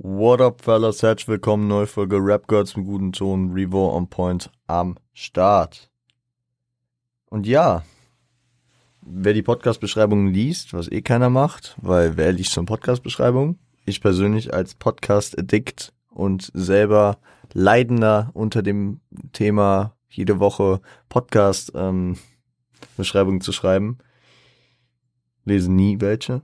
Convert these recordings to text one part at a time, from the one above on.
What up, fellas? Herzlich willkommen, neue Folge Rap Girls mit guten Ton, Revo on Point am Start. Und ja, wer die Podcast-Beschreibung liest, was eh keiner macht, weil wer liest schon Podcast-Beschreibung? Ich persönlich als Podcast-Addict und selber Leidender unter dem Thema jede Woche Podcast-Beschreibung ähm, zu schreiben, lese nie welche.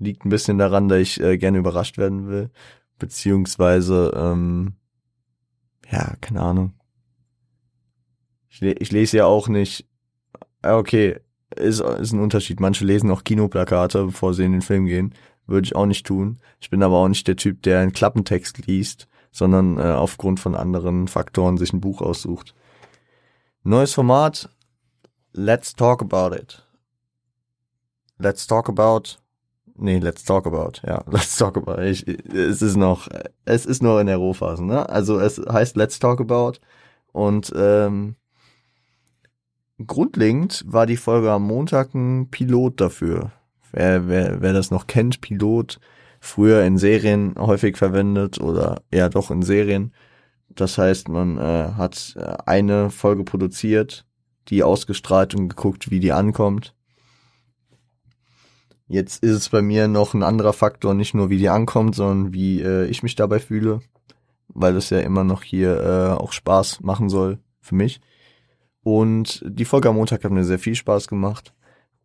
Liegt ein bisschen daran, dass ich äh, gerne überrascht werden will. Beziehungsweise, ähm, ja, keine Ahnung. Ich, ich lese ja auch nicht. Äh, okay, ist, ist ein Unterschied. Manche lesen auch Kinoplakate, bevor sie in den Film gehen. Würde ich auch nicht tun. Ich bin aber auch nicht der Typ, der einen Klappentext liest, sondern äh, aufgrund von anderen Faktoren sich ein Buch aussucht. Neues Format. Let's talk about it. Let's talk about Nee, let's talk about. Ja, let's talk about. Ich, es ist noch, es ist noch in der Rohphase, ne? Also es heißt let's talk about und ähm, grundlegend war die Folge am Montag ein Pilot dafür. Wer, wer, wer das noch kennt, Pilot, früher in Serien häufig verwendet oder eher doch in Serien. Das heißt, man äh, hat äh, eine Folge produziert, die ausgestrahlt und geguckt, wie die ankommt Jetzt ist es bei mir noch ein anderer Faktor, nicht nur wie die ankommt, sondern wie äh, ich mich dabei fühle, weil das ja immer noch hier äh, auch Spaß machen soll für mich. Und die Folge am Montag hat mir sehr viel Spaß gemacht.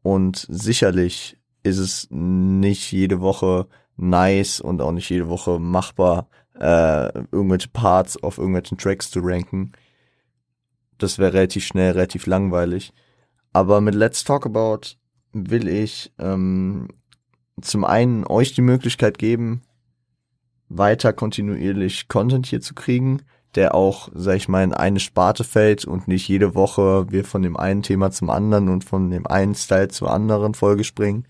Und sicherlich ist es nicht jede Woche nice und auch nicht jede Woche machbar, äh, irgendwelche Parts auf irgendwelchen Tracks zu ranken. Das wäre relativ schnell, relativ langweilig. Aber mit Let's Talk About will ich ähm, zum einen euch die Möglichkeit geben, weiter kontinuierlich Content hier zu kriegen, der auch, sag ich mal, in eine Sparte fällt und nicht jede Woche wir von dem einen Thema zum anderen und von dem einen Style zur anderen Folge springen,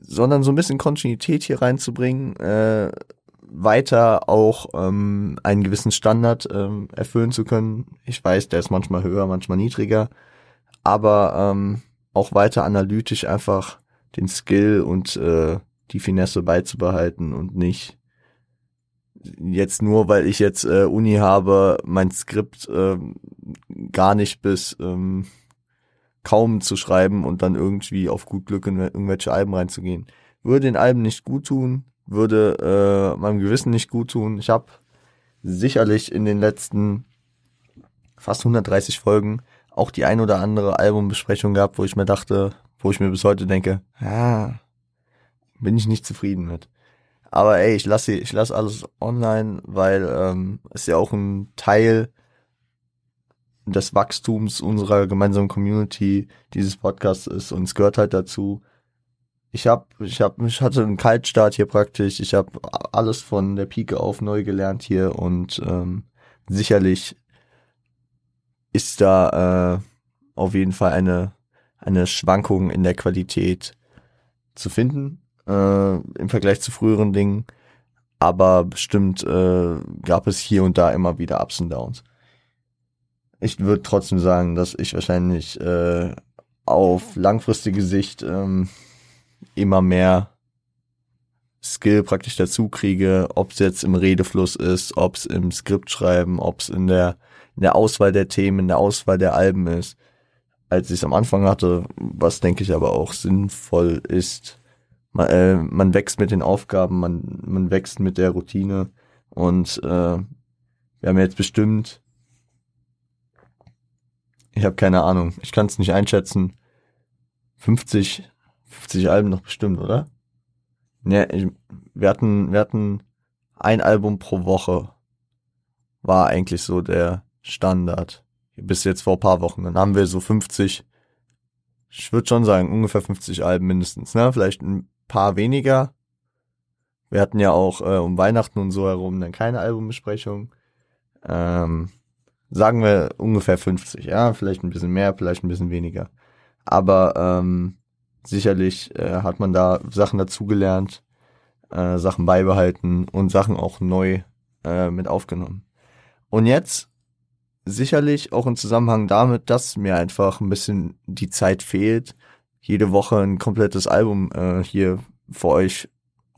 sondern so ein bisschen Kontinuität hier reinzubringen, äh, weiter auch ähm, einen gewissen Standard ähm, erfüllen zu können. Ich weiß, der ist manchmal höher, manchmal niedriger, aber ähm, auch weiter analytisch einfach den Skill und äh, die Finesse beizubehalten und nicht jetzt nur, weil ich jetzt äh, Uni habe, mein Skript äh, gar nicht bis ähm, kaum zu schreiben und dann irgendwie auf gut Glück in irgendwelche Alben reinzugehen. Würde den Alben nicht gut tun, würde äh, meinem Gewissen nicht gut tun. Ich habe sicherlich in den letzten fast 130 Folgen auch die ein oder andere Albumbesprechung gehabt, wo ich mir dachte, wo ich mir bis heute denke, ja, bin ich nicht zufrieden mit. Aber ey, ich lasse ich lass alles online, weil ähm, es ja auch ein Teil des Wachstums unserer gemeinsamen Community dieses Podcasts ist und es gehört halt dazu. Ich hab, ich hab, ich hatte einen Kaltstart hier praktisch. Ich habe alles von der Pike auf neu gelernt hier und ähm, sicherlich ist da äh, auf jeden Fall eine, eine Schwankung in der Qualität zu finden äh, im Vergleich zu früheren Dingen. Aber bestimmt äh, gab es hier und da immer wieder Ups und Downs. Ich würde trotzdem sagen, dass ich wahrscheinlich äh, auf langfristige Sicht ähm, immer mehr Skill praktisch dazu kriege, ob es jetzt im Redefluss ist, ob es im Skript schreiben, ob es in der in der Auswahl der Themen, in der Auswahl der Alben ist, als ich es am Anfang hatte, was denke ich aber auch sinnvoll ist. Man, äh, man wächst mit den Aufgaben, man, man wächst mit der Routine und äh, wir haben jetzt bestimmt, ich habe keine Ahnung, ich kann es nicht einschätzen, 50, 50 Alben noch bestimmt, oder? Ne, ich, wir hatten, wir hatten ein Album pro Woche war eigentlich so der Standard. Bis jetzt vor paar Wochen. Dann haben wir so 50, ich würde schon sagen, ungefähr 50 Alben mindestens, ne? Vielleicht ein paar weniger. Wir hatten ja auch äh, um Weihnachten und so herum dann keine Albumbesprechung. Ähm, sagen wir ungefähr 50, ja, vielleicht ein bisschen mehr, vielleicht ein bisschen weniger. Aber ähm, sicherlich äh, hat man da Sachen dazugelernt, äh, Sachen beibehalten und Sachen auch neu äh, mit aufgenommen. Und jetzt sicherlich auch im Zusammenhang damit, dass mir einfach ein bisschen die Zeit fehlt, jede Woche ein komplettes Album äh, hier für euch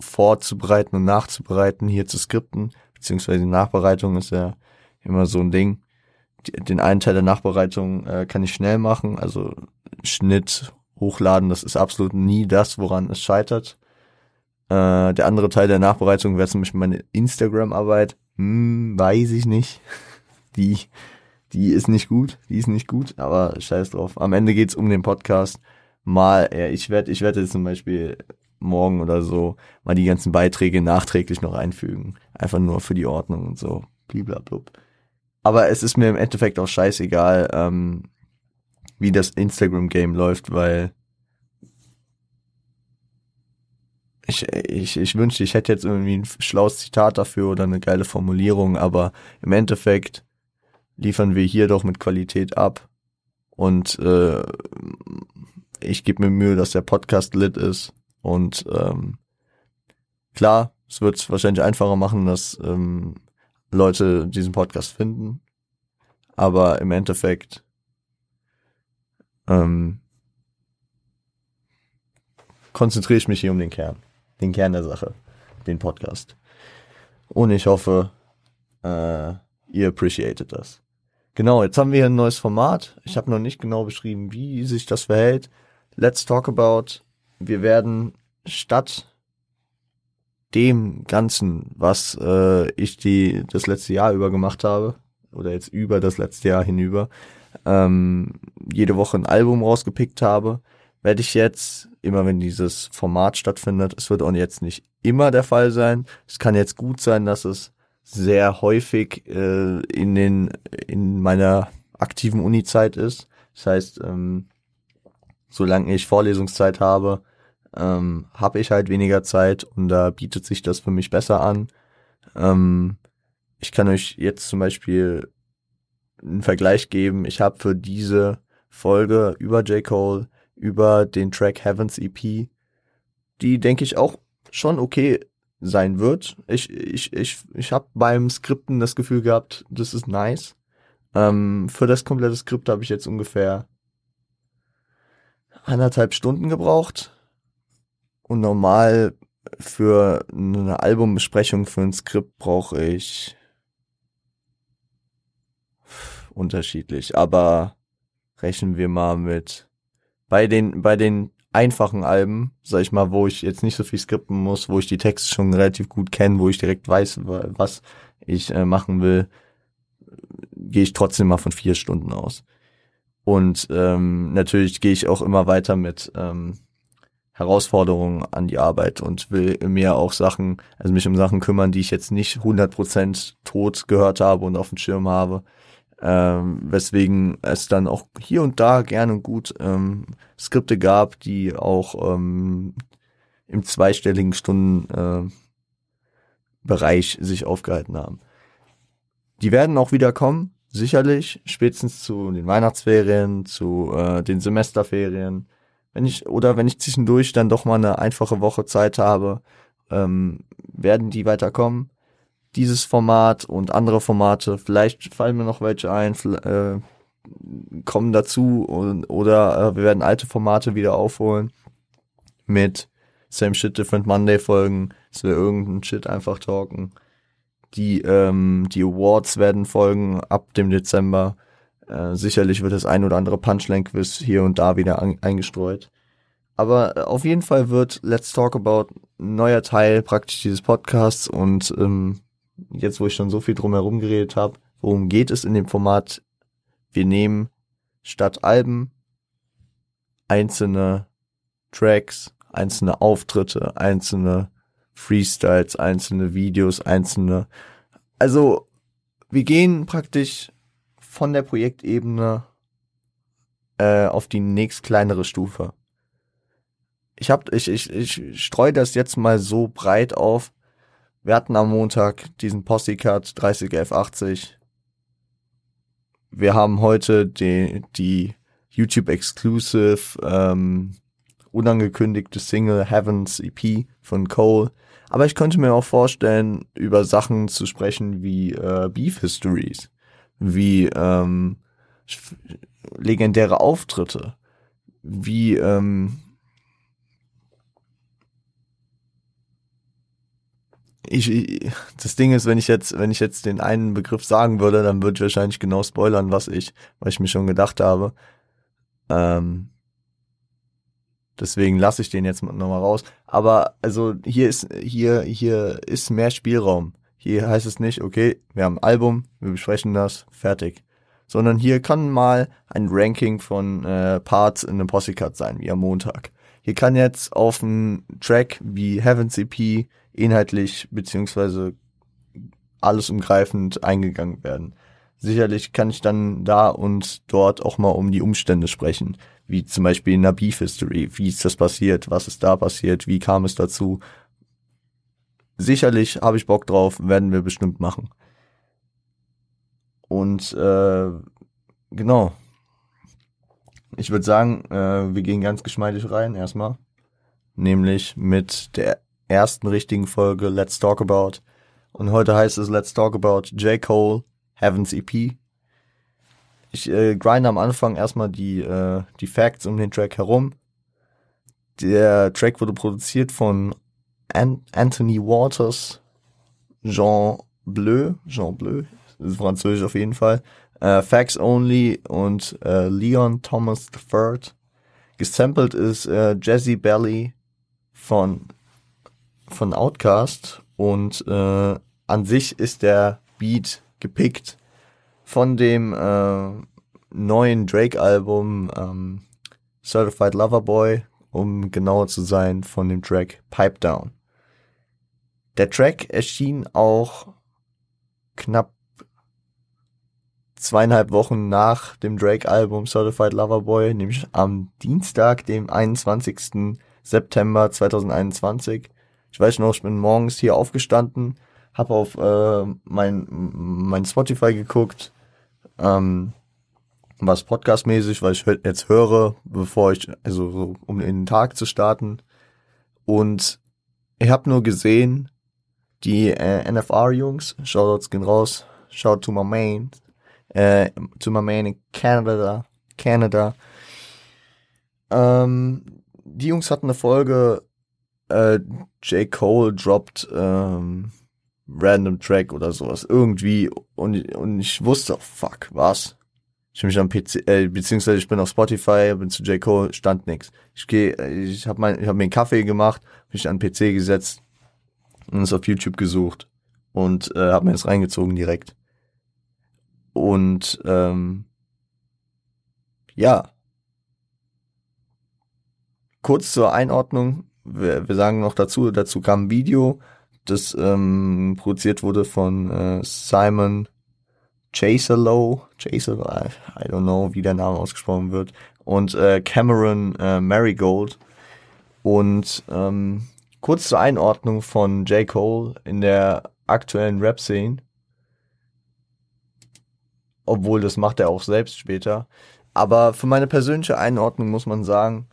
vorzubereiten und nachzubereiten, hier zu skripten, beziehungsweise Nachbereitung ist ja immer so ein Ding. Den einen Teil der Nachbereitung äh, kann ich schnell machen, also Schnitt, Hochladen, das ist absolut nie das, woran es scheitert. Äh, der andere Teil der Nachbereitung wäre zum Beispiel meine Instagram-Arbeit. Hm, weiß ich nicht. Die, die ist nicht gut, die ist nicht gut, aber scheiß drauf. Am Ende geht's um den Podcast. Mal, ja, ich werde, ich werde zum Beispiel morgen oder so mal die ganzen Beiträge nachträglich noch einfügen. Einfach nur für die Ordnung und so. Bliblablub. Aber es ist mir im Endeffekt auch scheißegal, ähm, wie das Instagram-Game läuft, weil ich, ich, ich wünschte, ich hätte jetzt irgendwie ein schlaues Zitat dafür oder eine geile Formulierung, aber im Endeffekt liefern wir hier doch mit Qualität ab. Und äh, ich gebe mir Mühe, dass der Podcast lit ist. Und ähm, klar, es wird es wahrscheinlich einfacher machen, dass ähm, Leute diesen Podcast finden. Aber im Endeffekt ähm, konzentriere ich mich hier um den Kern. Den Kern der Sache. Den Podcast. Und ich hoffe, äh, ihr appreciated das. Genau, jetzt haben wir hier ein neues Format. Ich habe noch nicht genau beschrieben, wie sich das verhält. Let's talk about. Wir werden statt dem Ganzen, was äh, ich die das letzte Jahr über gemacht habe, oder jetzt über das letzte Jahr hinüber, ähm, jede Woche ein Album rausgepickt habe, werde ich jetzt, immer wenn dieses Format stattfindet, es wird auch jetzt nicht immer der Fall sein. Es kann jetzt gut sein, dass es sehr häufig äh, in den in meiner aktiven Uni-Zeit ist. Das heißt, ähm, solange ich Vorlesungszeit habe, ähm, habe ich halt weniger Zeit und da bietet sich das für mich besser an. Ähm, ich kann euch jetzt zum Beispiel einen Vergleich geben. Ich habe für diese Folge über J. Cole, über den Track Heavens EP, die denke ich auch schon okay sein wird. Ich, ich, ich, ich habe beim Skripten das Gefühl gehabt, das ist nice. Ähm, für das komplette Skript habe ich jetzt ungefähr anderthalb Stunden gebraucht. Und normal für eine Albumbesprechung für ein Skript brauche ich unterschiedlich. Aber rechnen wir mal mit bei den bei den einfachen Alben, sag ich mal, wo ich jetzt nicht so viel skripten muss, wo ich die Texte schon relativ gut kenne, wo ich direkt weiß, was ich äh, machen will, gehe ich trotzdem mal von vier Stunden aus. Und ähm, natürlich gehe ich auch immer weiter mit ähm, Herausforderungen an die Arbeit und will mir auch Sachen, also mich um Sachen kümmern, die ich jetzt nicht 100% tot gehört habe und auf dem Schirm habe, ähm, weswegen es dann auch hier und da gerne gut ähm, Skripte gab, die auch ähm, im zweistelligen Stundenbereich äh, sich aufgehalten haben. Die werden auch wieder kommen, sicherlich, spätestens zu den Weihnachtsferien, zu äh, den Semesterferien. Wenn ich, oder wenn ich zwischendurch dann doch mal eine einfache Woche Zeit habe, ähm, werden die weiterkommen dieses Format und andere Formate. Vielleicht fallen mir noch welche ein, äh, kommen dazu und, oder äh, wir werden alte Formate wieder aufholen mit Same Shit Different Monday Folgen, dass wir irgendeinen Shit einfach talken. Die ähm, die Awards werden folgen ab dem Dezember. Äh, sicherlich wird das ein oder andere Punchline Quiz hier und da wieder eingestreut. Aber äh, auf jeden Fall wird Let's Talk About ein neuer Teil praktisch dieses Podcasts und ähm, jetzt wo ich schon so viel drumherum geredet habe, worum geht es in dem Format? Wir nehmen statt Alben einzelne Tracks, einzelne Auftritte, einzelne Freestyles, einzelne Videos, einzelne. Also wir gehen praktisch von der Projektebene äh, auf die nächst kleinere Stufe. Ich hab, ich, ich, ich streue das jetzt mal so breit auf, wir hatten am Montag diesen Posse-Cut 30F80. Wir haben heute die, die YouTube-Exclusive, ähm, unangekündigte Single Heavens EP von Cole. Aber ich könnte mir auch vorstellen, über Sachen zu sprechen wie äh, Beef Histories, wie ähm, legendäre Auftritte, wie ähm, ich, ich, das Ding ist, wenn ich jetzt, wenn ich jetzt den einen Begriff sagen würde, dann würde ich wahrscheinlich genau spoilern, was ich, was ich mir schon gedacht habe. Ähm, deswegen lasse ich den jetzt nochmal raus. Aber also hier ist, hier, hier ist mehr Spielraum. Hier heißt es nicht, okay, wir haben ein Album, wir besprechen das, fertig. Sondern hier kann mal ein Ranking von äh, Parts in einem Posse-Cut sein, wie am Montag. Hier kann jetzt auf einen Track wie Heaven's EP inhaltlich beziehungsweise alles umgreifend eingegangen werden. Sicherlich kann ich dann da und dort auch mal um die Umstände sprechen, wie zum Beispiel in der Beef History, wie ist das passiert, was ist da passiert, wie kam es dazu. Sicherlich habe ich Bock drauf, werden wir bestimmt machen. Und äh, genau. Ich würde sagen, äh, wir gehen ganz geschmeidig rein erstmal. Nämlich mit der ersten richtigen Folge Let's Talk About. Und heute heißt es Let's Talk About J. Cole, Heaven's EP. Ich äh, grinde am Anfang erstmal die, äh, die Facts um den Track herum. Der Track wurde produziert von An Anthony Waters, Jean Bleu, Jean Bleu, französisch auf jeden Fall, äh, Facts Only und äh, Leon Thomas III. Gesampelt ist äh, Jazzy Belly von von Outcast und äh, an sich ist der Beat gepickt von dem äh, neuen Drake-Album ähm, Certified Lover Boy, um genauer zu sein, von dem Track Pipe Down. Der Track erschien auch knapp zweieinhalb Wochen nach dem Drake-Album Certified Lover Boy, nämlich am Dienstag, dem 21. September 2021. Ich weiß noch, ich bin morgens hier aufgestanden, habe auf äh, mein, mein Spotify geguckt, ähm, was podcastmäßig, weil ich jetzt höre, bevor ich, also so, um in den Tag zu starten. Und ich habe nur gesehen, die äh, NFR-Jungs, Shoutouts gehen raus, shout to my main, äh, to my man in Canada, Canada. Ähm, die Jungs hatten eine Folge äh, J. Cole droppt ähm, random Track oder sowas. Irgendwie. Und, und ich wusste, fuck, was? Ich bin mich am PC, äh, beziehungsweise ich bin auf Spotify, bin zu J. Cole, stand nix. Ich gehe, ich habe mein, ich habe mir einen Kaffee gemacht, mich an den PC gesetzt und es auf YouTube gesucht und äh, habe mir das reingezogen direkt. Und ähm, ja. Kurz zur Einordnung, wir, wir sagen noch dazu, dazu kam ein Video, das ähm, produziert wurde von äh, Simon Chaserlow, Chaser, I don't know, wie der Name ausgesprochen wird, und äh, Cameron äh, Marigold. Und ähm, kurz zur Einordnung von J. Cole in der aktuellen Rap-Szene, obwohl das macht er auch selbst später. Aber für meine persönliche Einordnung muss man sagen,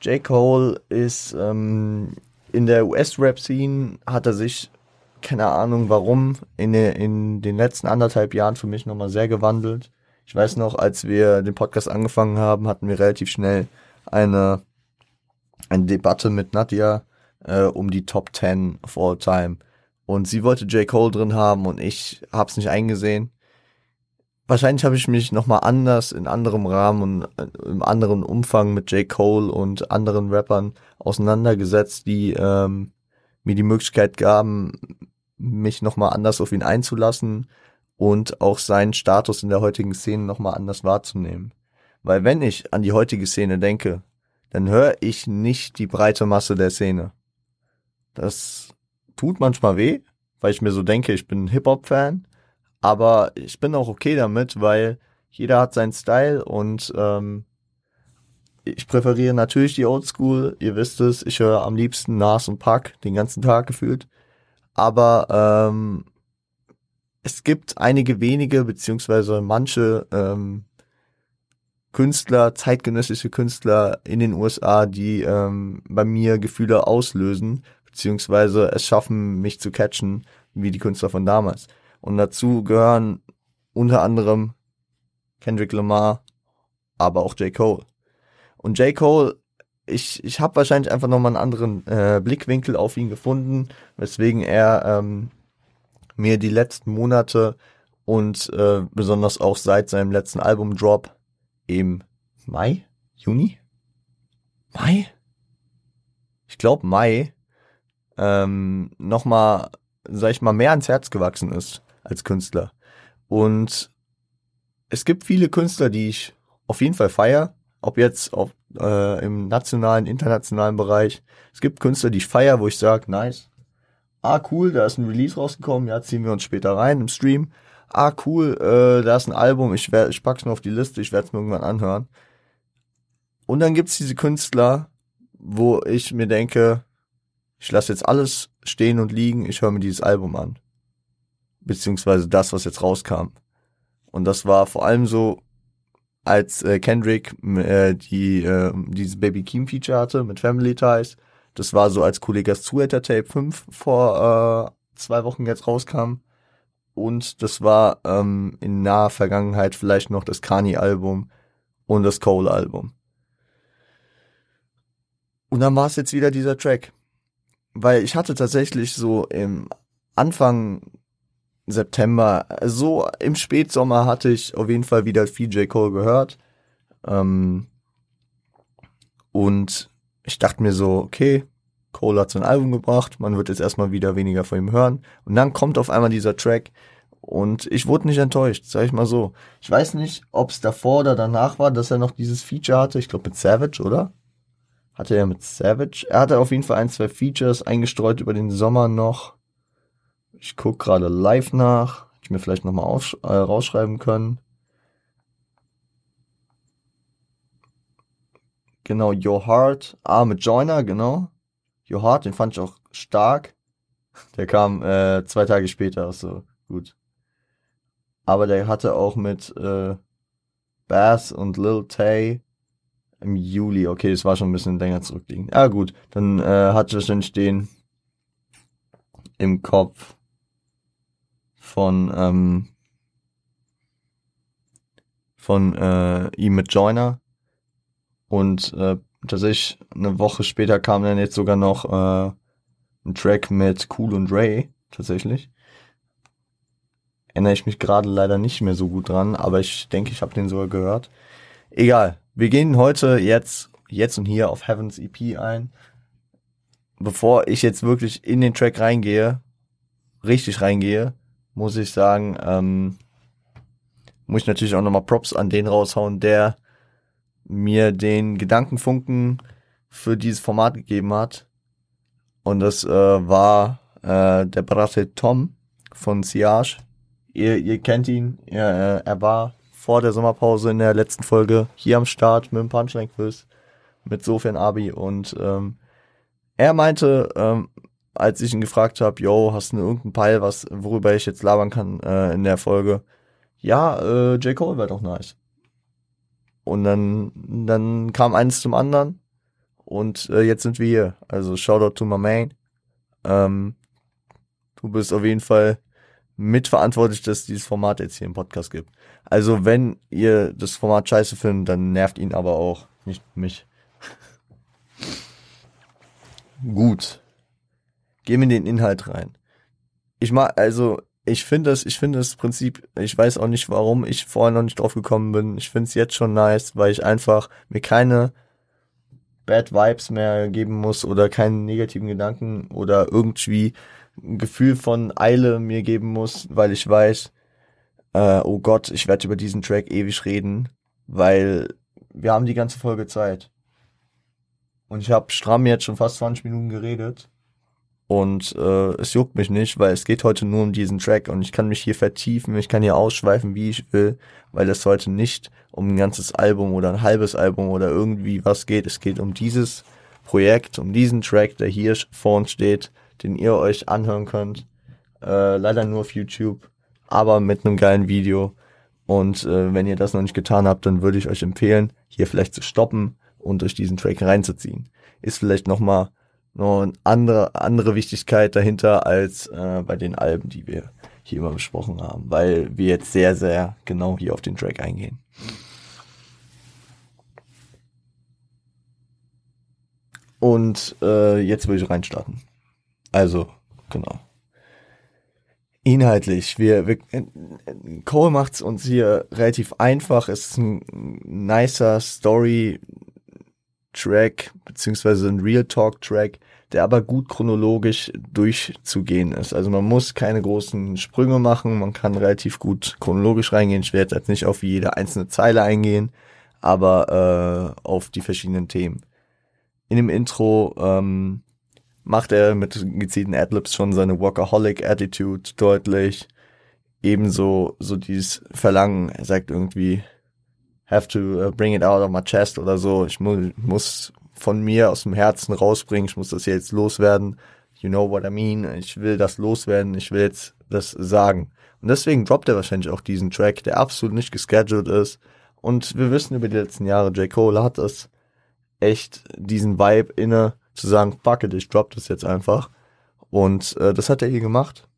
J. Cole ist ähm, in der US-Rap-Scene, hat er sich, keine Ahnung warum, in, der, in den letzten anderthalb Jahren für mich nochmal sehr gewandelt. Ich weiß noch, als wir den Podcast angefangen haben, hatten wir relativ schnell eine, eine Debatte mit Nadja äh, um die Top 10 of all time. Und sie wollte J. Cole drin haben und ich hab's nicht eingesehen wahrscheinlich habe ich mich nochmal anders in anderem Rahmen und äh, im anderen Umfang mit J. Cole und anderen Rappern auseinandergesetzt, die ähm, mir die Möglichkeit gaben, mich nochmal anders auf ihn einzulassen und auch seinen Status in der heutigen Szene nochmal anders wahrzunehmen. Weil wenn ich an die heutige Szene denke, dann höre ich nicht die breite Masse der Szene. Das tut manchmal weh, weil ich mir so denke, ich bin Hip-Hop-Fan, aber ich bin auch okay damit, weil jeder hat seinen Style und ähm, ich präferiere natürlich die Oldschool. Ihr wisst es, ich höre am liebsten Nas und Pack den ganzen Tag gefühlt. Aber ähm, es gibt einige wenige beziehungsweise manche ähm, Künstler, zeitgenössische Künstler in den USA, die ähm, bei mir Gefühle auslösen, beziehungsweise es schaffen, mich zu catchen, wie die Künstler von damals. Und dazu gehören unter anderem Kendrick Lamar, aber auch J. Cole. Und J. Cole ich, ich habe wahrscheinlich einfach nochmal einen anderen äh, Blickwinkel auf ihn gefunden, weswegen er ähm, mir die letzten Monate und äh, besonders auch seit seinem letzten Album-Drop im Mai, Juni, Mai, ich glaube Mai, ähm, nochmal, sag ich mal, mehr ans Herz gewachsen ist als Künstler. Und es gibt viele Künstler, die ich auf jeden Fall feier, ob jetzt auf, äh, im nationalen, internationalen Bereich. Es gibt Künstler, die ich feier, wo ich sage, nice. Ah, cool, da ist ein Release rausgekommen, ja, ziehen wir uns später rein im Stream. Ah, cool, äh, da ist ein Album, ich, werd, ich pack's mir auf die Liste, ich werde es mir irgendwann anhören. Und dann gibt's diese Künstler, wo ich mir denke, ich lasse jetzt alles stehen und liegen, ich höre mir dieses Album an. Beziehungsweise das, was jetzt rauskam. Und das war vor allem so, als äh, Kendrick äh, die äh, dieses Baby Keem Feature hatte mit Family Ties. Das war so als Kollegas Zuhälter Tape 5 vor äh, zwei Wochen jetzt rauskam. Und das war ähm, in naher Vergangenheit vielleicht noch das Kanye-Album und das Cole-Album. Und dann war es jetzt wieder dieser Track. Weil ich hatte tatsächlich so im Anfang September, so im Spätsommer hatte ich auf jeden Fall wieder viel J. Cole gehört. Ähm, und ich dachte mir so, okay, Cole hat sein Album gebracht, man wird jetzt erstmal wieder weniger von ihm hören. Und dann kommt auf einmal dieser Track und ich wurde nicht enttäuscht, sag ich mal so. Ich weiß nicht, ob es davor oder danach war, dass er noch dieses Feature hatte, ich glaube mit Savage, oder? hatte er mit Savage. Er hatte auf jeden Fall ein, zwei Features eingestreut über den Sommer noch. Ich guck gerade live nach. Hätte ich mir vielleicht nochmal äh, rausschreiben können. Genau, Your Heart. Ah, mit Joiner, genau. Your Heart, den fand ich auch stark. Der kam äh, zwei Tage später, so gut. Aber der hatte auch mit äh, Bass und Lil Tay im Juli, okay, das war schon ein bisschen länger zurückliegen. Ja gut, dann äh, hatte ich wahrscheinlich den im Kopf von ähm, von äh, ihm mit Joiner und äh, tatsächlich eine Woche später kam dann jetzt sogar noch äh, ein Track mit Cool und Ray tatsächlich. Erinnere ich mich gerade leider nicht mehr so gut dran, aber ich denke, ich habe den sogar gehört. Egal, wir gehen heute jetzt, jetzt und hier auf Heavens EP ein. Bevor ich jetzt wirklich in den Track reingehe, richtig reingehe, muss ich sagen, ähm, muss ich natürlich auch nochmal Props an den raushauen, der mir den Gedankenfunken für dieses Format gegeben hat. Und das äh, war äh, der Bratte Tom von Siage. Ihr, ihr kennt ihn, er, äh, er war vor der Sommerpause in der letzten Folge hier am Start mit dem Punchline-Quiz mit Sofian Abi und ähm, er meinte, ähm, als ich ihn gefragt habe, yo, hast du irgendeinen Peil, was, worüber ich jetzt labern kann äh, in der Folge? Ja, äh, J. Cole wäre doch nice. Und dann, dann kam eins zum anderen und äh, jetzt sind wir hier. Also Shoutout to my man. Ähm, du bist auf jeden Fall mitverantwortlich, dass es dieses Format jetzt hier im Podcast gibt. Also wenn ihr das Format scheiße findet, dann nervt ihn aber auch, nicht mich. Gut. Gehen wir in den Inhalt rein. Ich mag, also, ich finde das, ich finde das Prinzip, ich weiß auch nicht, warum ich vorher noch nicht drauf gekommen bin. Ich finde es jetzt schon nice, weil ich einfach mir keine Bad Vibes mehr geben muss oder keinen negativen Gedanken oder irgendwie ein Gefühl von Eile mir geben muss, weil ich weiß, äh, oh Gott, ich werde über diesen Track ewig reden, weil wir haben die ganze Folge Zeit. Und ich habe stramm jetzt schon fast 20 Minuten geredet. Und äh, es juckt mich nicht, weil es geht heute nur um diesen Track und ich kann mich hier vertiefen, ich kann hier ausschweifen, wie ich will, weil es heute nicht um ein ganzes Album oder ein halbes Album oder irgendwie was geht. Es geht um dieses Projekt, um diesen Track, der hier vor uns steht, den ihr euch anhören könnt. Äh, leider nur auf YouTube aber mit einem geilen Video. Und äh, wenn ihr das noch nicht getan habt, dann würde ich euch empfehlen, hier vielleicht zu stoppen und durch diesen Track reinzuziehen. Ist vielleicht nochmal noch eine andere, andere Wichtigkeit dahinter als äh, bei den Alben, die wir hier immer besprochen haben, weil wir jetzt sehr, sehr genau hier auf den Track eingehen. Und äh, jetzt will ich reinstarten. Also, genau. Inhaltlich, wir, wir Cole macht's uns hier relativ einfach. Es ist ein nicer Story Track beziehungsweise ein Real Talk Track, der aber gut chronologisch durchzugehen ist. Also man muss keine großen Sprünge machen, man kann relativ gut chronologisch reingehen. Ich werde jetzt nicht auf jede einzelne Zeile eingehen, aber äh, auf die verschiedenen Themen. In dem Intro ähm, macht er mit gezielten Adlibs schon seine Workaholic-Attitude deutlich. Ebenso so dieses Verlangen, er sagt irgendwie, have to uh, bring it out of my chest oder so. Ich mu muss von mir aus dem Herzen rausbringen, ich muss das jetzt loswerden. You know what I mean? Ich will das loswerden, ich will jetzt das sagen. Und deswegen droppt er wahrscheinlich auch diesen Track, der absolut nicht gescheduled ist. Und wir wissen über die letzten Jahre, J. Cole hat es echt diesen Vibe inne, zu sagen, fuck it, ich drop das jetzt einfach. Und äh, das hat er hier gemacht.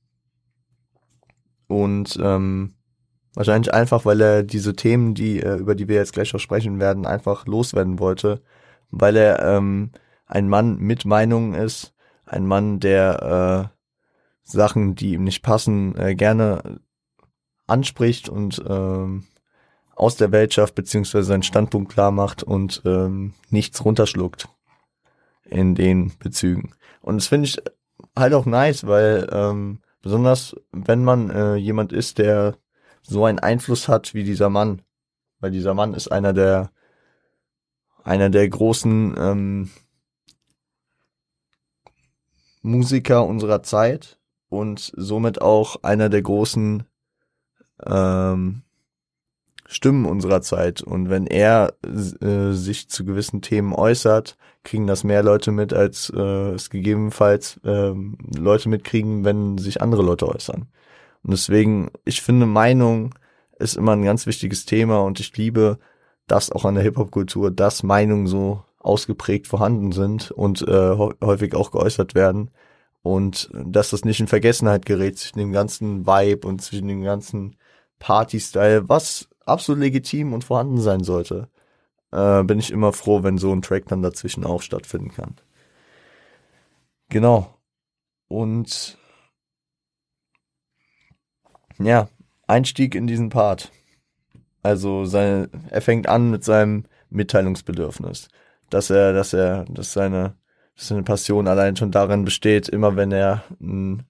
Und ähm, wahrscheinlich einfach, weil er diese Themen, die äh, über die wir jetzt gleich noch sprechen werden, einfach loswerden wollte, weil er ähm, ein Mann mit Meinungen ist, ein Mann, der äh, Sachen, die ihm nicht passen, äh, gerne anspricht und ähm, aus der Welt schafft, beziehungsweise seinen Standpunkt klar macht und ähm, nichts runterschluckt in den Bezügen. Und das finde ich halt auch nice, weil ähm, besonders wenn man äh, jemand ist, der so einen Einfluss hat wie dieser Mann, weil dieser Mann ist einer der einer der großen ähm, Musiker unserer Zeit und somit auch einer der großen ähm, Stimmen unserer Zeit. Und wenn er äh, sich zu gewissen Themen äußert, kriegen das mehr Leute mit, als äh, es gegebenenfalls äh, Leute mitkriegen, wenn sich andere Leute äußern. Und deswegen, ich finde, Meinung ist immer ein ganz wichtiges Thema und ich liebe das auch an der Hip-Hop-Kultur, dass Meinungen so ausgeprägt vorhanden sind und äh, häufig auch geäußert werden und dass das nicht in Vergessenheit gerät zwischen dem ganzen Vibe und zwischen dem ganzen Party-Style, was absolut legitim und vorhanden sein sollte, äh, bin ich immer froh, wenn so ein Track dann dazwischen auch stattfinden kann. Genau. Und ja, Einstieg in diesen Part. Also seine, er fängt an mit seinem Mitteilungsbedürfnis, dass er, dass er, dass seine, dass seine Passion allein schon darin besteht, immer wenn er einen,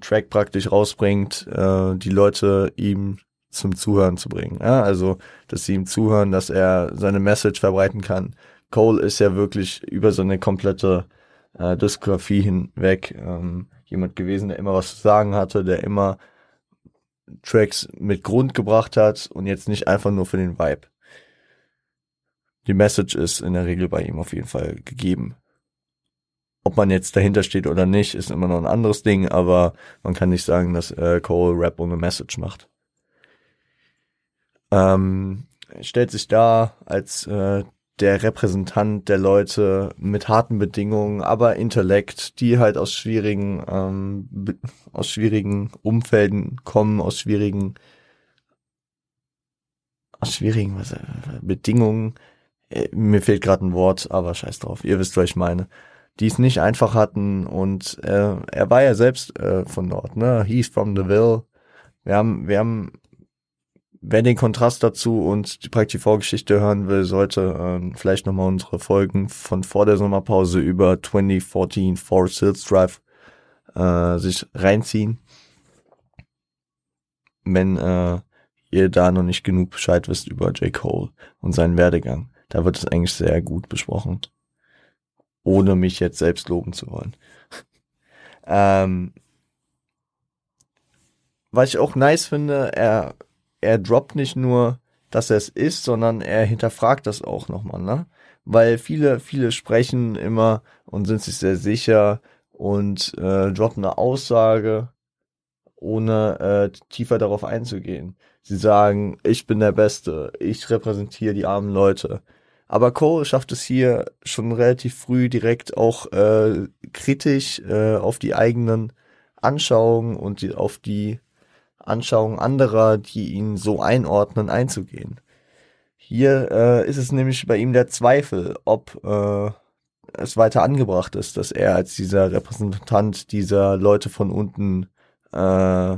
Track praktisch rausbringt, äh, die Leute ihm zum Zuhören zu bringen. Ja, also, dass sie ihm zuhören, dass er seine Message verbreiten kann. Cole ist ja wirklich über so eine komplette äh, Diskografie hinweg ähm, jemand gewesen, der immer was zu sagen hatte, der immer Tracks mit Grund gebracht hat und jetzt nicht einfach nur für den Vibe. Die Message ist in der Regel bei ihm auf jeden Fall gegeben. Ob man jetzt dahinter steht oder nicht, ist immer noch ein anderes Ding, aber man kann nicht sagen, dass äh, Cole Rap ohne Message macht. Ähm, stellt sich da als äh, der Repräsentant der Leute mit harten Bedingungen, aber Intellekt, die halt aus schwierigen, ähm, aus schwierigen Umfelden kommen, aus schwierigen, aus schwierigen was, Bedingungen. Äh, mir fehlt gerade ein Wort, aber scheiß drauf, ihr wisst, was ich meine. Die es nicht einfach hatten und äh, er war ja selbst äh, von dort, ne? He's from the Ville. Wir haben, wir haben wer den Kontrast dazu und die praktische Vorgeschichte hören will, sollte ähm, vielleicht nochmal unsere Folgen von vor der Sommerpause über 2014 Forest Hills Drive äh, sich reinziehen. Wenn äh, ihr da noch nicht genug Bescheid wisst über J. Cole und seinen Werdegang. Da wird es eigentlich sehr gut besprochen. Ohne mich jetzt selbst loben zu wollen. ähm, was ich auch nice finde, er er droppt nicht nur, dass er es ist, sondern er hinterfragt das auch nochmal, ne? Weil viele, viele sprechen immer und sind sich sehr sicher und äh, droppen eine Aussage, ohne äh, tiefer darauf einzugehen. Sie sagen, ich bin der Beste, ich repräsentiere die armen Leute. Aber Cole schafft es hier schon relativ früh direkt auch äh, kritisch äh, auf die eigenen Anschauungen und die, auf die Anschauungen anderer, die ihn so einordnen, einzugehen. Hier äh, ist es nämlich bei ihm der Zweifel, ob äh, es weiter angebracht ist, dass er als dieser Repräsentant dieser Leute von unten äh,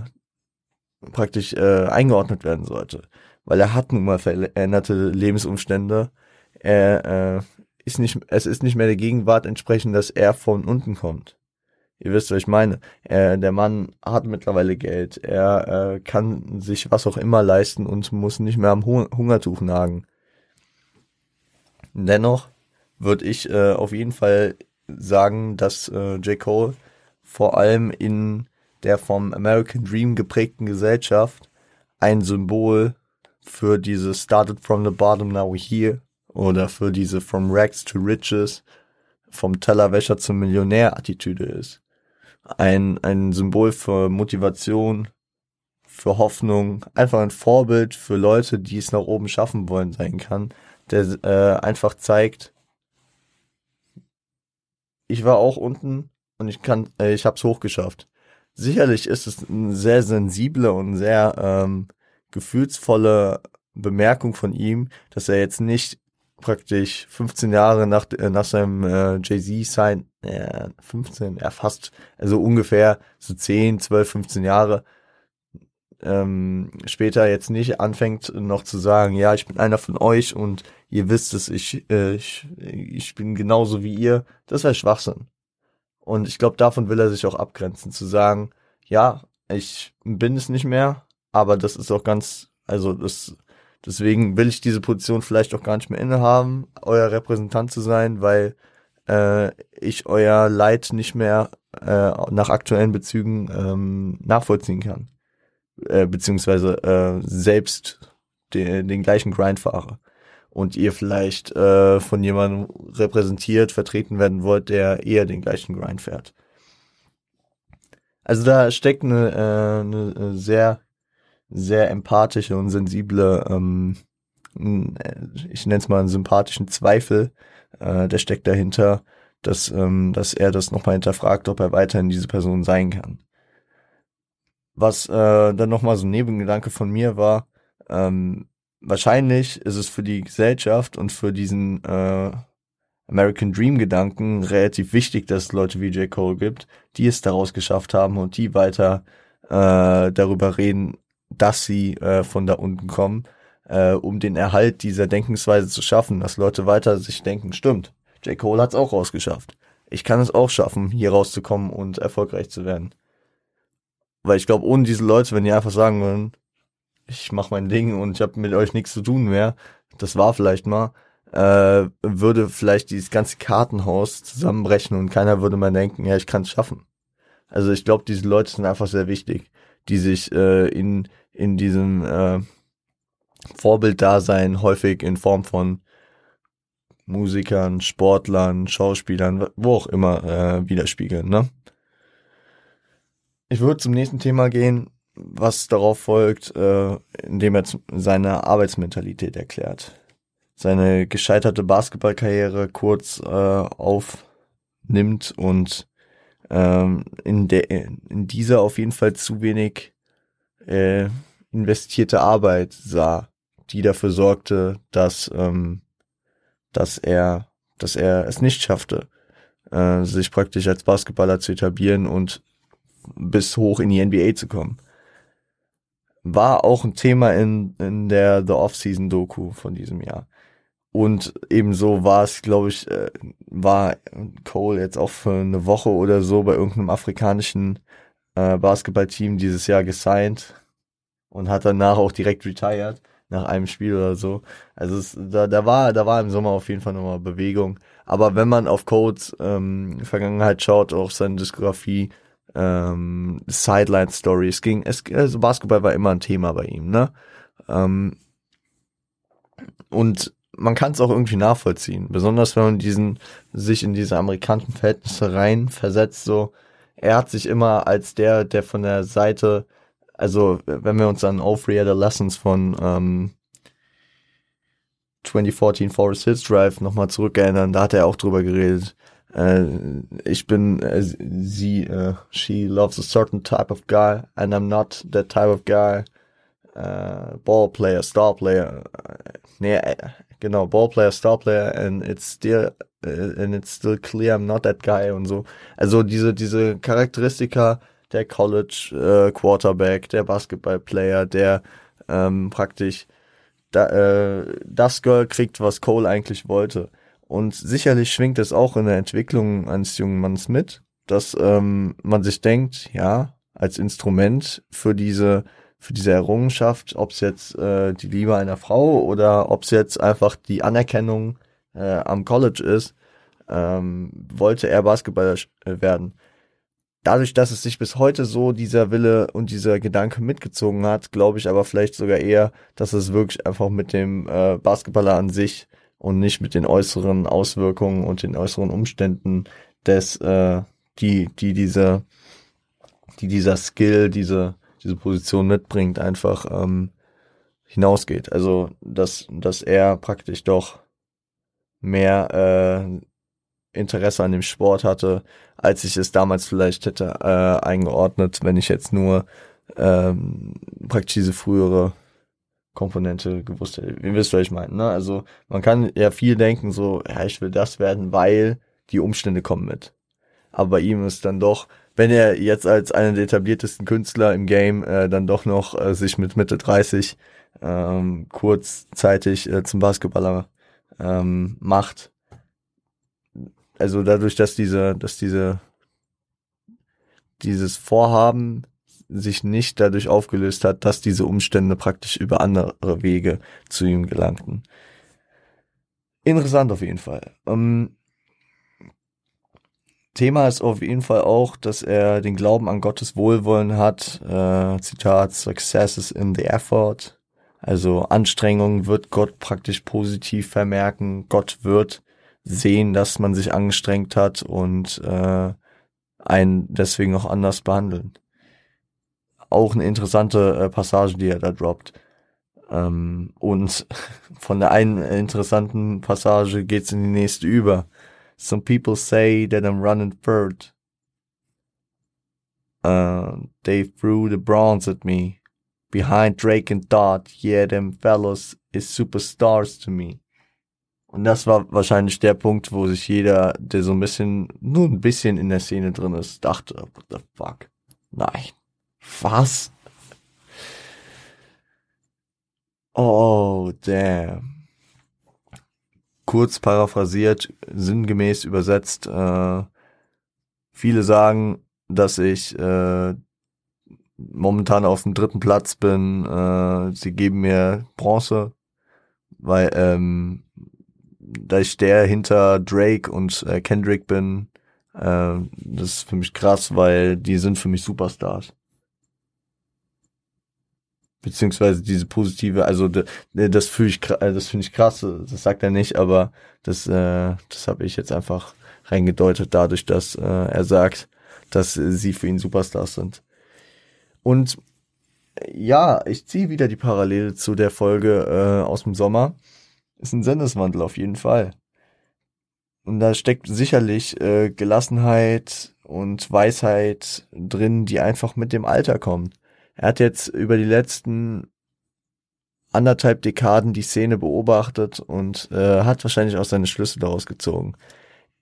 praktisch äh, eingeordnet werden sollte. Weil er hat nun mal veränderte Lebensumstände. Er äh, ist nicht, es ist nicht mehr der Gegenwart entsprechend, dass er von unten kommt. Ihr wisst, was ich meine. Er, der Mann hat mittlerweile Geld. Er äh, kann sich was auch immer leisten und muss nicht mehr am Hungertuch nagen. Dennoch würde ich äh, auf jeden Fall sagen, dass äh, J. Cole vor allem in der vom American Dream geprägten Gesellschaft ein Symbol für diese Started from the bottom, now we're here oder für diese From Rags to Riches, vom Tellerwäscher zum Millionär Attitüde ist. Ein, ein Symbol für Motivation, für Hoffnung, einfach ein Vorbild für Leute, die es nach oben schaffen wollen sein kann, der äh, einfach zeigt, ich war auch unten und ich kann, äh, ich hab's hochgeschafft. Sicherlich ist es eine sehr sensible und sehr ähm, gefühlsvolle Bemerkung von ihm, dass er jetzt nicht praktisch 15 Jahre nach, äh, nach seinem äh, Jay-Z-Sign, äh, 15, er fast, also ungefähr so 10, 12, 15 Jahre ähm, später jetzt nicht anfängt noch zu sagen, ja, ich bin einer von euch und ihr wisst es, ich, äh, ich, ich bin genauso wie ihr, das wäre Schwachsinn. Und ich glaube, davon will er sich auch abgrenzen, zu sagen, ja, ich bin es nicht mehr, aber das ist auch ganz, also das, deswegen will ich diese Position vielleicht auch gar nicht mehr innehaben, euer Repräsentant zu sein, weil äh, ich euer Leid nicht mehr äh, nach aktuellen Bezügen ähm, nachvollziehen kann äh, beziehungsweise äh, selbst den, den gleichen Grind fahre und ihr vielleicht äh, von jemandem repräsentiert, vertreten werden wollt, der eher den gleichen Grind fährt. Also da steckt eine, äh, eine sehr, sehr empathische und sensible, ähm, ich nenne es mal einen sympathischen Zweifel, äh, der steckt dahinter, dass, ähm, dass er das nochmal hinterfragt, ob er weiterhin diese Person sein kann. Was äh, dann nochmal so ein Nebengedanke von mir war, ähm, wahrscheinlich ist es für die Gesellschaft und für diesen äh, American Dream Gedanken relativ wichtig, dass es Leute wie J. Cole gibt, die es daraus geschafft haben und die weiter äh, darüber reden, dass sie äh, von da unten kommen, äh, um den Erhalt dieser Denkensweise zu schaffen, dass Leute weiter sich denken, stimmt, J. Cole hat es auch rausgeschafft. Ich kann es auch schaffen, hier rauszukommen und erfolgreich zu werden. Weil ich glaube, ohne diese Leute, wenn die einfach sagen würden, ich mach mein Ding und ich habe mit euch nichts zu tun mehr, das war vielleicht mal, äh, würde vielleicht dieses ganze Kartenhaus zusammenbrechen und keiner würde mal denken, ja, ich kann es schaffen. Also ich glaube, diese Leute sind einfach sehr wichtig, die sich äh, in, in diesem äh, Vorbilddasein häufig in Form von Musikern, Sportlern, Schauspielern, wo auch immer äh, widerspiegeln, ne? Ich würde zum nächsten Thema gehen, was darauf folgt, äh, indem er seine Arbeitsmentalität erklärt. Seine gescheiterte Basketballkarriere kurz äh, aufnimmt und ähm, in, der, in dieser auf jeden Fall zu wenig äh, investierte Arbeit sah, die dafür sorgte, dass, ähm, dass er, dass er es nicht schaffte, äh, sich praktisch als Basketballer zu etablieren und bis hoch in die NBA zu kommen. War auch ein Thema in, in der The Off-Season Doku von diesem Jahr. Und ebenso war es, glaube ich, äh, war Cole jetzt auch für eine Woche oder so bei irgendeinem afrikanischen äh, Basketballteam dieses Jahr gesigned und hat danach auch direkt retired nach einem Spiel oder so. Also es, da, da war, da war im Sommer auf jeden Fall nochmal Bewegung. Aber wenn man auf Codes ähm, Vergangenheit schaut, auch seine Diskografie, ähm, Sideline Stories ging. Es, also Basketball war immer ein Thema bei ihm, ne? Ähm, und man kann es auch irgendwie nachvollziehen, besonders wenn man diesen sich in diese amerikanischen Verhältnisse rein versetzt. So, er hat sich immer als der, der von der Seite, also wenn wir uns an Offrey Lessons von ähm, 2014 Forest Hills Drive nochmal zurückerinnern, da hat er auch drüber geredet, äh, ich bin äh, sie, äh, she loves a certain type of guy and I'm not that type of guy. Äh, ball player, star player. Äh, nee, genau, Ballplayer, Starplayer and it's still uh, and it's still clear I'm not that guy und so. Also diese diese Charakteristika der College äh, Quarterback, der Basketballplayer, der ähm, praktisch da, äh, das Girl kriegt, was Cole eigentlich wollte. Und sicherlich schwingt es auch in der Entwicklung eines jungen Manns mit, dass ähm, man sich denkt, ja, als Instrument für diese für diese Errungenschaft, ob es jetzt äh, die Liebe einer Frau oder ob es jetzt einfach die Anerkennung äh, am College ist, ähm, wollte er Basketballer äh, werden. Dadurch, dass es sich bis heute so dieser Wille und dieser Gedanke mitgezogen hat, glaube ich aber vielleicht sogar eher, dass es wirklich einfach mit dem äh, Basketballer an sich und nicht mit den äußeren Auswirkungen und den äußeren Umständen des, äh, die, die diese, die dieser Skill, diese, diese Position mitbringt, einfach ähm, hinausgeht. Also, dass, dass er praktisch doch mehr äh, Interesse an dem Sport hatte, als ich es damals vielleicht hätte äh, eingeordnet, wenn ich jetzt nur ähm, praktisch diese frühere Komponente gewusst hätte. Ihr wisst, was ich meine. Ne? Also man kann ja viel denken, so, ja, ich will das werden, weil die Umstände kommen mit. Aber bei ihm ist dann doch, wenn er jetzt als einer der etabliertesten Künstler im Game äh, dann doch noch äh, sich mit Mitte 30 ähm, kurzzeitig äh, zum Basketballer ähm, macht. Also dadurch, dass diese, dass diese dieses Vorhaben sich nicht dadurch aufgelöst hat, dass diese Umstände praktisch über andere Wege zu ihm gelangten. Interessant auf jeden Fall. Ähm, Thema ist auf jeden Fall auch, dass er den Glauben an Gottes Wohlwollen hat. Äh, Zitat, Success is in the effort. Also Anstrengung wird Gott praktisch positiv vermerken. Gott wird sehen, dass man sich angestrengt hat und äh, einen deswegen auch anders behandeln. Auch eine interessante äh, Passage, die er da droppt. Ähm, und von der einen interessanten Passage geht's in die nächste über. Some people say that I'm running third. Uh, they threw the bronze at me. Behind Drake and Dot, yeah, them fellows is superstars to me. Und das war wahrscheinlich der Punkt, wo sich jeder, der so ein bisschen, nur ein bisschen in der Szene drin ist, dachte, what the fuck? Nein. Was? Oh, damn kurz paraphrasiert, sinngemäß übersetzt, äh, viele sagen, dass ich äh, momentan auf dem dritten Platz bin. Äh, sie geben mir Bronze, weil ähm, da ich der hinter Drake und äh, Kendrick bin, äh, das ist für mich krass, weil die sind für mich Superstars beziehungsweise diese positive, also das fühle ich, äh, das finde ich krass, das sagt er nicht, aber das, äh, das habe ich jetzt einfach reingedeutet, dadurch, dass äh, er sagt, dass sie für ihn Superstars sind. Und ja, ich ziehe wieder die Parallele zu der Folge äh, aus dem Sommer. Ist ein Sinneswandel auf jeden Fall. Und da steckt sicherlich äh, Gelassenheit und Weisheit drin, die einfach mit dem Alter kommt. Er hat jetzt über die letzten anderthalb Dekaden die Szene beobachtet und äh, hat wahrscheinlich auch seine Schlüsse daraus gezogen.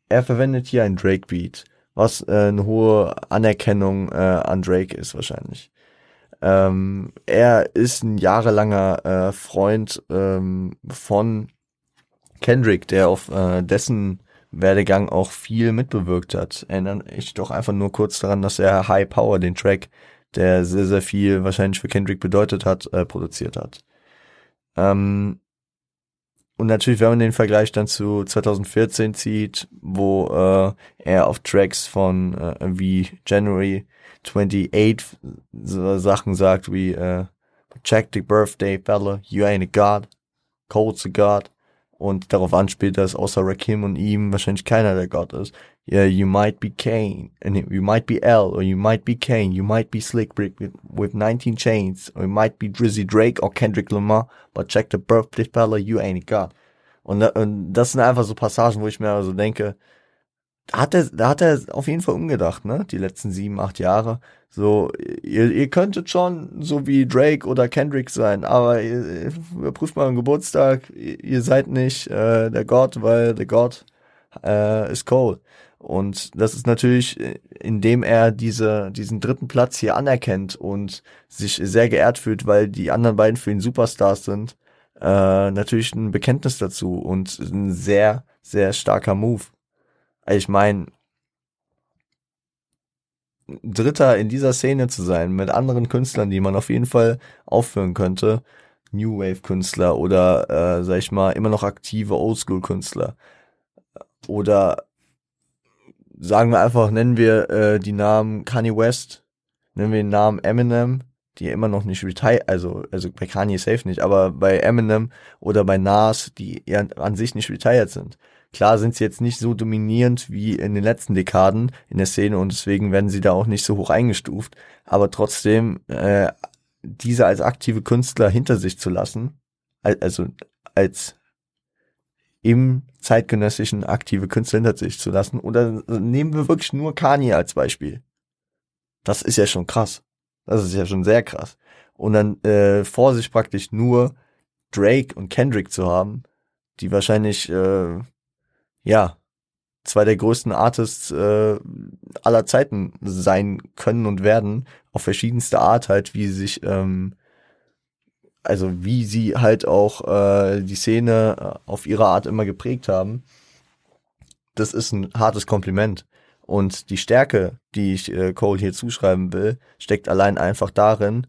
Er verwendet hier ein Drake-Beat, was äh, eine hohe Anerkennung äh, an Drake ist wahrscheinlich. Ähm, er ist ein jahrelanger äh, Freund ähm, von Kendrick, der auf äh, dessen Werdegang auch viel mitbewirkt hat. Erinnere ich doch einfach nur kurz daran, dass er High Power, den Track, der sehr, sehr viel wahrscheinlich für Kendrick bedeutet hat, äh, produziert hat. Ähm, und natürlich, wenn man den Vergleich dann zu 2014 zieht, wo äh, er auf Tracks von äh, wie January 28 so Sachen sagt wie äh, Check the birthday, fella, you ain't a god, Cold's a god. Und darauf anspielt, dass außer Rakim und ihm wahrscheinlich keiner der Gott ist. Yeah, you might be Kane, and you might be L, or you might be Kane, you might be Slick Brick with, with 19 chains, or you might be Drizzy Drake or Kendrick Lamar, but check the birthday fella, you ain't a God. Und, und das sind einfach so Passagen, wo ich mir also denke, hat er, da hat er auf jeden Fall umgedacht, ne? Die letzten sieben, acht Jahre. So, ihr, ihr könntet schon so wie Drake oder Kendrick sein, aber ihr, überprüft mal am Geburtstag, ihr, seid nicht äh, der Gott, weil der Gott äh, ist Cole. Und das ist natürlich, indem er diese, diesen dritten Platz hier anerkennt und sich sehr geehrt fühlt, weil die anderen beiden für ihn Superstars sind, äh, natürlich ein Bekenntnis dazu und ein sehr, sehr starker Move. Ich meine, Dritter in dieser Szene zu sein, mit anderen Künstlern, die man auf jeden Fall aufführen könnte, New Wave Künstler oder, äh, sag ich mal, immer noch aktive Oldschool Künstler. Oder sagen wir einfach, nennen wir äh, die Namen Kanye West, nennen wir den Namen Eminem, die immer noch nicht retired, also, also bei Kanye safe nicht, aber bei Eminem oder bei Nas, die ja an sich nicht retired sind. Klar sind sie jetzt nicht so dominierend wie in den letzten Dekaden in der Szene und deswegen werden sie da auch nicht so hoch eingestuft. Aber trotzdem, äh, diese als aktive Künstler hinter sich zu lassen, also als im zeitgenössischen aktive Künstler hinter sich zu lassen. Oder nehmen wir wirklich nur Kanye als Beispiel. Das ist ja schon krass. Das ist ja schon sehr krass. Und dann äh, vor sich praktisch nur Drake und Kendrick zu haben, die wahrscheinlich äh, ja, zwei der größten Artists äh, aller Zeiten sein können und werden, auf verschiedenste Art halt, wie sich, ähm, also wie sie halt auch äh, die Szene äh, auf ihre Art immer geprägt haben. Das ist ein hartes Kompliment. Und die Stärke, die ich äh, Cole hier zuschreiben will, steckt allein einfach darin,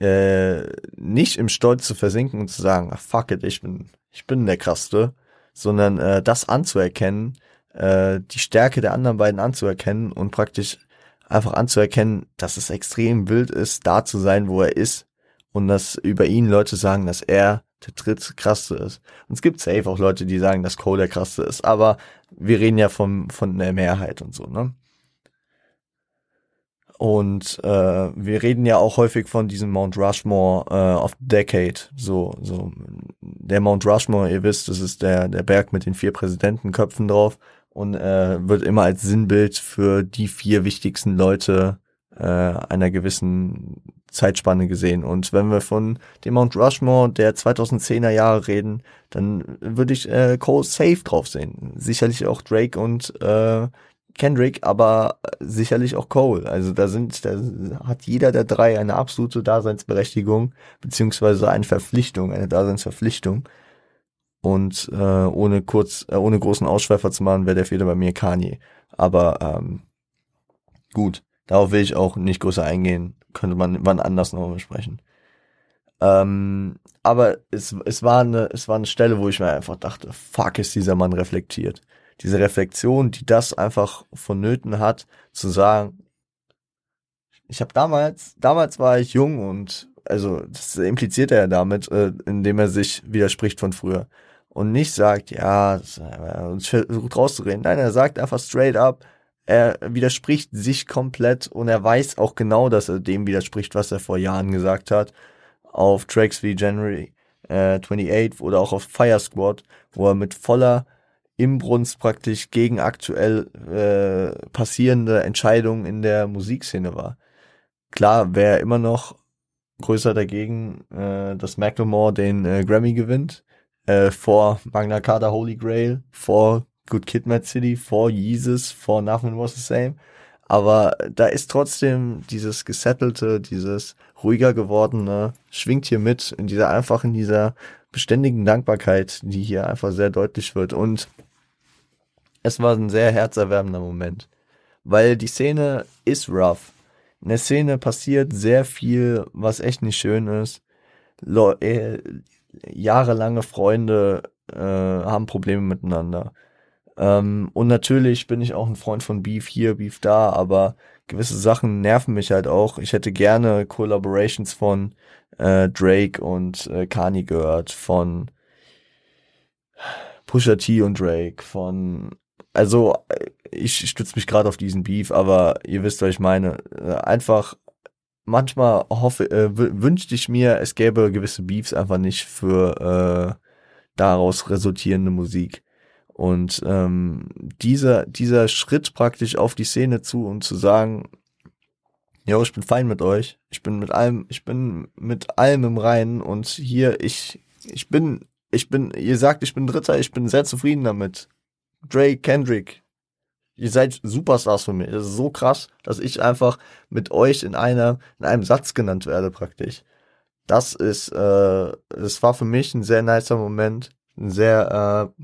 äh, nicht im Stolz zu versinken und zu sagen, ach fuck it, ich bin, ich bin der Krasseste, sondern äh, das anzuerkennen, äh, die Stärke der anderen beiden anzuerkennen und praktisch einfach anzuerkennen, dass es extrem wild ist, da zu sein, wo er ist und dass über ihn Leute sagen, dass er der dritte krasse ist. Und es gibt safe auch Leute, die sagen, dass Cole der krasse ist, aber wir reden ja vom, von der Mehrheit und so, ne? Und äh, wir reden ja auch häufig von diesem Mount Rushmore äh, of Decade. So, so der Mount Rushmore, ihr wisst, das ist der der Berg mit den vier Präsidentenköpfen drauf und äh, wird immer als Sinnbild für die vier wichtigsten Leute äh, einer gewissen Zeitspanne gesehen. Und wenn wir von dem Mount Rushmore der 2010er Jahre reden, dann würde ich äh, Cole safe drauf sehen. Sicherlich auch Drake und äh, Kendrick, aber sicherlich auch Cole. Also da sind, da hat jeder der drei eine absolute Daseinsberechtigung, beziehungsweise eine Verpflichtung, eine Daseinsverpflichtung. Und äh, ohne kurz, äh, ohne großen Ausschweifer zu machen, wäre der Fehler bei mir Kanye. Aber ähm, gut, darauf will ich auch nicht größer eingehen. Könnte man wann anders nochmal besprechen. Ähm, aber es, es, war eine, es war eine Stelle, wo ich mir einfach dachte, fuck, ist dieser Mann reflektiert diese Reflexion, die das einfach vonnöten hat, zu sagen, ich habe damals, damals war ich jung und also das impliziert er ja damit, äh, indem er sich widerspricht von früher und nicht sagt, ja, uns versucht rauszureden. Nein, er sagt einfach straight up, er widerspricht sich komplett und er weiß auch genau, dass er dem widerspricht, was er vor Jahren gesagt hat. Auf Tracks wie January äh, 28 oder auch auf Fire Squad, wo er mit voller Imbrunst praktisch gegen aktuell äh, passierende Entscheidungen in der Musikszene war. Klar, wäre immer noch größer dagegen, äh, dass Macklemore den äh, Grammy gewinnt, äh, vor Magna Carta Holy Grail, vor Good Kid Mad City, vor Jesus, vor Nothing Was the Same. Aber da ist trotzdem dieses gesettelte, dieses ruhiger gewordene, schwingt hier mit in dieser einfach in dieser beständigen Dankbarkeit, die hier einfach sehr deutlich wird. Und es war ein sehr herzerwärmender Moment, weil die Szene ist rough. In der Szene passiert sehr viel, was echt nicht schön ist. Le äh, jahrelange Freunde äh, haben Probleme miteinander. Ähm, und natürlich bin ich auch ein Freund von Beef hier, Beef da, aber gewisse Sachen nerven mich halt auch. Ich hätte gerne Collaborations von äh, Drake und äh, Kanye gehört, von Pusha T und Drake, von also ich stütze mich gerade auf diesen Beef, aber ihr wisst, was ich meine. Äh, einfach manchmal hoffe, äh, wünschte ich mir, es gäbe gewisse Beefs einfach nicht für äh, daraus resultierende Musik. Und ähm, dieser, dieser Schritt praktisch auf die Szene zu und zu sagen, ja, ich bin fein mit euch, ich bin mit allem, ich bin mit allem im Reinen und hier, ich, ich bin, ich bin, ihr sagt, ich bin Dritter, ich bin sehr zufrieden damit. Drake, Kendrick, ihr seid Superstars für mich. Das ist so krass, dass ich einfach mit euch in einer, in einem Satz genannt werde praktisch. Das ist, äh, war für mich ein sehr nicer Moment, ein sehr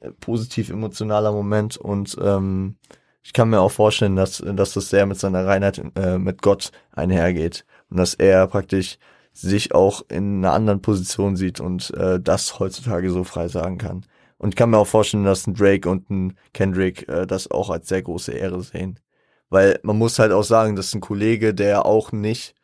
äh, positiv emotionaler Moment und ähm, ich kann mir auch vorstellen, dass, dass das sehr mit seiner Reinheit äh, mit Gott einhergeht und dass er praktisch sich auch in einer anderen Position sieht und äh, das heutzutage so frei sagen kann. Und ich kann mir auch vorstellen, dass ein Drake und ein Kendrick äh, das auch als sehr große Ehre sehen. Weil man muss halt auch sagen, dass ein Kollege, der auch nicht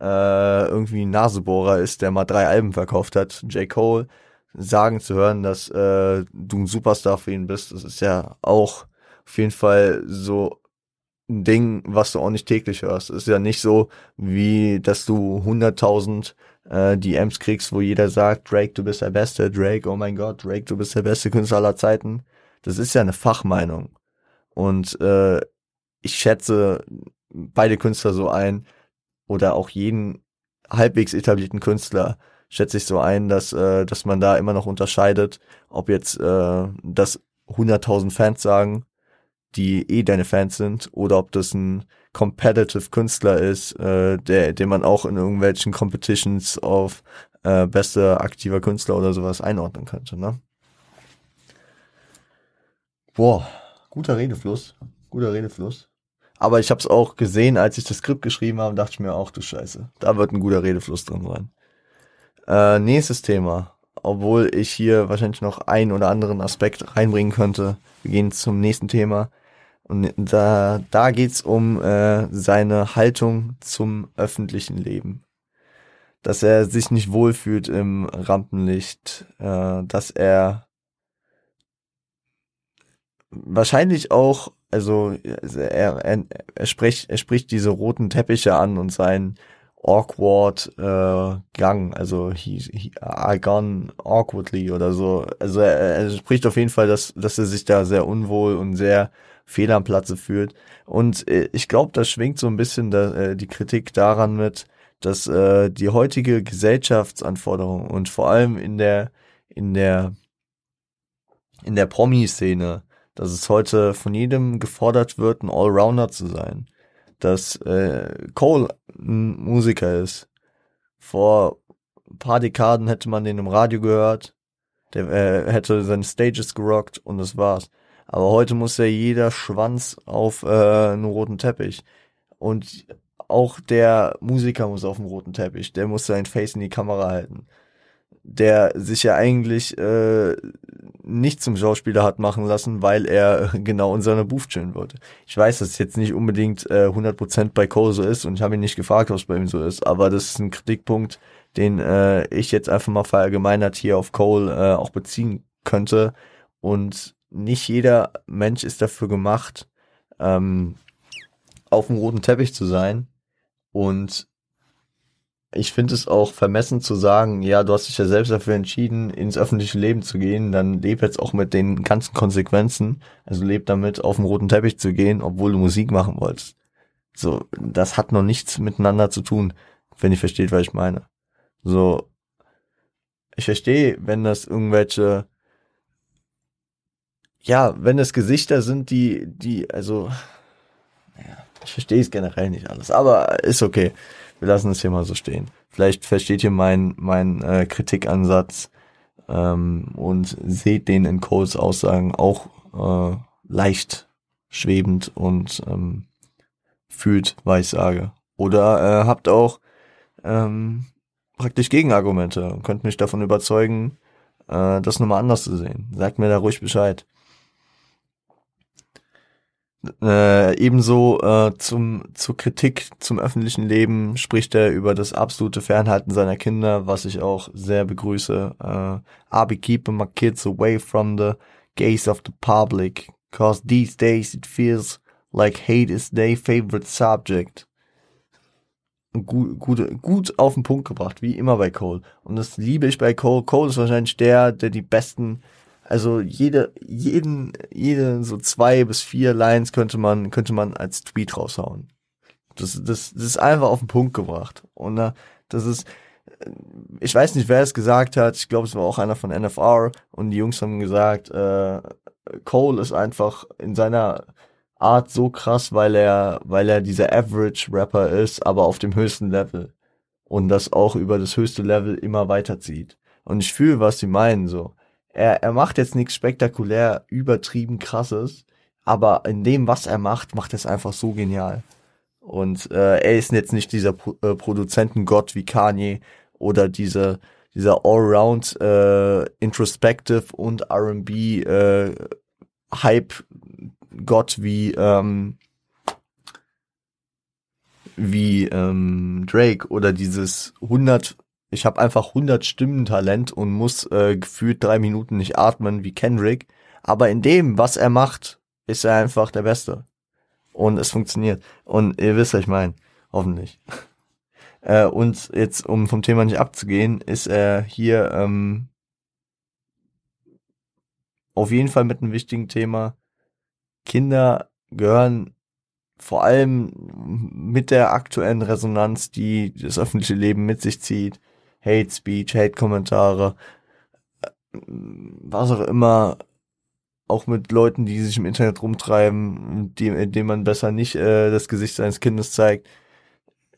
äh, irgendwie ein Nasebohrer ist, der mal drei Alben verkauft hat, J. Cole, sagen zu hören, dass äh, du ein Superstar für ihn bist, das ist ja auch auf jeden Fall so ein Ding, was du auch nicht täglich hörst. Es ist ja nicht so, wie dass du 100.000 äh, DMs kriegst, wo jeder sagt, Drake, du bist der Beste, Drake, oh mein Gott, Drake, du bist der beste Künstler aller Zeiten. Das ist ja eine Fachmeinung. Und äh, ich schätze beide Künstler so ein oder auch jeden halbwegs etablierten Künstler, schätze ich so ein, dass, äh, dass man da immer noch unterscheidet, ob jetzt äh, das 100.000 Fans sagen, die eh deine Fans sind, oder ob das ein competitive Künstler ist, äh, der, den man auch in irgendwelchen Competitions auf äh, beste aktiver Künstler oder sowas einordnen könnte. Ne? Boah, guter Redefluss, guter Redefluss. Aber ich habe es auch gesehen, als ich das Skript geschrieben habe, dachte ich mir auch, du Scheiße, da wird ein guter Redefluss drin sein. Äh, nächstes Thema. Obwohl ich hier wahrscheinlich noch einen oder anderen Aspekt reinbringen könnte. Wir gehen zum nächsten Thema. Und da, da geht's um äh, seine Haltung zum öffentlichen Leben. Dass er sich nicht wohlfühlt im Rampenlicht, äh, dass er wahrscheinlich auch, also er, er, er, spricht, er spricht diese roten Teppiche an und sein awkward äh, Gang, also he, he I gone awkwardly oder so. Also er, er spricht auf jeden Fall, dass, dass er sich da sehr unwohl und sehr fehl am Platze fühlt. Und äh, ich glaube, da schwingt so ein bisschen da, äh, die Kritik daran mit, dass äh, die heutige Gesellschaftsanforderung und vor allem in der in der in der Promi-Szene, dass es heute von jedem gefordert wird, ein Allrounder zu sein dass äh, Cole ein Musiker ist. Vor ein paar Dekaden hätte man den im Radio gehört, der äh, hätte seine Stages gerockt und das war's. Aber heute muss ja jeder Schwanz auf äh, einen roten Teppich. Und auch der Musiker muss auf dem roten Teppich. Der muss sein Face in die Kamera halten. Der sich ja eigentlich äh, nicht zum Schauspieler hat machen lassen, weil er genau in seiner Booth chillen wollte. Ich weiß, dass es jetzt nicht unbedingt äh, 100% bei Cole so ist und ich habe ihn nicht gefragt, was bei ihm so ist, aber das ist ein Kritikpunkt, den äh, ich jetzt einfach mal verallgemeinert hier auf Cole äh, auch beziehen könnte und nicht jeder Mensch ist dafür gemacht, ähm, auf dem roten Teppich zu sein und ich finde es auch vermessen zu sagen, ja, du hast dich ja selbst dafür entschieden, ins öffentliche Leben zu gehen, dann leb jetzt auch mit den ganzen Konsequenzen. Also leb damit, auf den roten Teppich zu gehen, obwohl du Musik machen wolltest. So, das hat noch nichts miteinander zu tun, wenn ihr versteht, was ich meine. So, ich verstehe, wenn das irgendwelche, ja, wenn es Gesichter sind, die, die, also, ja, ich verstehe es generell nicht alles, aber ist okay wir lassen es hier mal so stehen. Vielleicht versteht ihr meinen mein, äh, Kritikansatz ähm, und seht den in Coles Aussagen auch äh, leicht schwebend und ähm, fühlt, was ich sage. Oder äh, habt auch ähm, praktisch Gegenargumente und könnt mich davon überzeugen, äh, das nochmal anders zu sehen. Sagt mir da ruhig Bescheid. Äh, ebenso äh, zum, zur Kritik zum öffentlichen Leben spricht er über das absolute Fernhalten seiner Kinder, was ich auch sehr begrüße. Äh, I'll be keeping my kids away from the gaze of the public, cause these days it feels like hate is their favorite subject. Gut, gut, gut auf den Punkt gebracht, wie immer bei Cole. Und das liebe ich bei Cole. Cole ist wahrscheinlich der, der die besten also jede, jeden, jede so zwei bis vier Lines könnte man, könnte man als Tweet raushauen. Das, das, das ist einfach auf den Punkt gebracht. Und uh, das ist, ich weiß nicht, wer es gesagt hat. Ich glaube, es war auch einer von NFR. Und die Jungs haben gesagt, äh, Cole ist einfach in seiner Art so krass, weil er, weil er dieser Average Rapper ist, aber auf dem höchsten Level. Und das auch über das höchste Level immer weiterzieht. Und ich fühle, was sie meinen, so. Er, er macht jetzt nichts spektakulär, übertrieben krasses, aber in dem, was er macht, macht er es einfach so genial. Und äh, er ist jetzt nicht dieser Pro äh, Produzentengott wie Kanye oder diese, dieser Allround äh, Introspective und R&B äh, Hype Gott wie ähm, wie ähm, Drake oder dieses 100 ich habe einfach 100 Stimmen Talent und muss äh, gefühlt drei Minuten nicht atmen wie Kendrick. Aber in dem, was er macht, ist er einfach der Beste. Und es funktioniert. Und ihr wisst, was ich meine. Hoffentlich. äh, und jetzt, um vom Thema nicht abzugehen, ist er hier ähm, auf jeden Fall mit einem wichtigen Thema. Kinder gehören vor allem mit der aktuellen Resonanz, die das öffentliche Leben mit sich zieht, Hate Speech, Hate-Kommentare, was auch immer, auch mit Leuten, die sich im Internet rumtreiben, die, indem man besser nicht äh, das Gesicht seines Kindes zeigt.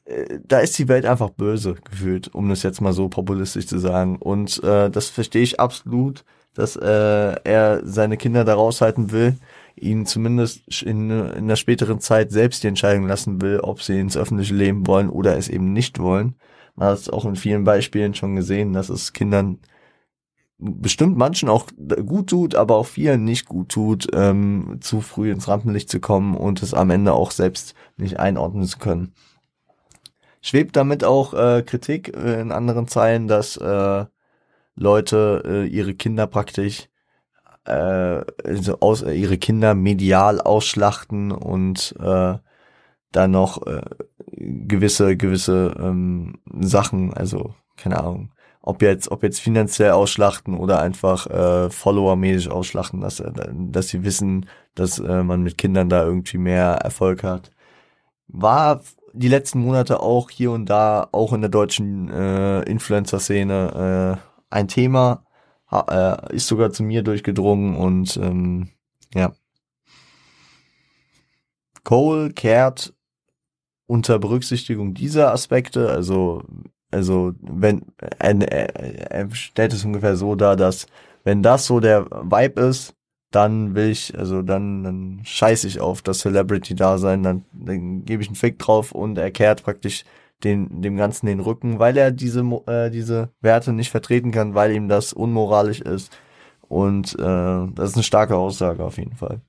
Äh, da ist die Welt einfach böse gefühlt, um das jetzt mal so populistisch zu sagen. Und äh, das verstehe ich absolut, dass äh, er seine Kinder da raushalten will, ihnen zumindest in, in der späteren Zeit selbst die Entscheidung lassen will, ob sie ins öffentliche Leben wollen oder es eben nicht wollen. Man hat es auch in vielen Beispielen schon gesehen, dass es Kindern bestimmt manchen auch gut tut, aber auch vielen nicht gut tut, ähm, zu früh ins Rampenlicht zu kommen und es am Ende auch selbst nicht einordnen zu können. Schwebt damit auch äh, Kritik in anderen Zeilen, dass äh, Leute äh, ihre Kinder praktisch äh, also aus, äh, ihre Kinder medial ausschlachten und äh, dann noch äh, gewisse gewisse ähm, Sachen, also keine Ahnung, ob jetzt ob jetzt finanziell ausschlachten oder einfach äh, Follower-mäßig ausschlachten, dass äh, dass sie wissen, dass äh, man mit Kindern da irgendwie mehr Erfolg hat. War die letzten Monate auch hier und da auch in der deutschen äh, Influencer-Szene äh, ein Thema, ha, äh, ist sogar zu mir durchgedrungen und ähm, ja. Cole kehrt unter Berücksichtigung dieser Aspekte, also also wenn er, er, er stellt es ungefähr so dar, dass wenn das so der Vibe ist, dann will ich, also dann, dann scheiß ich auf das Celebrity-Dasein, dann, dann gebe ich einen Fick drauf und er kehrt praktisch den, dem Ganzen den Rücken, weil er diese, äh, diese Werte nicht vertreten kann, weil ihm das unmoralisch ist. Und äh, das ist eine starke Aussage auf jeden Fall.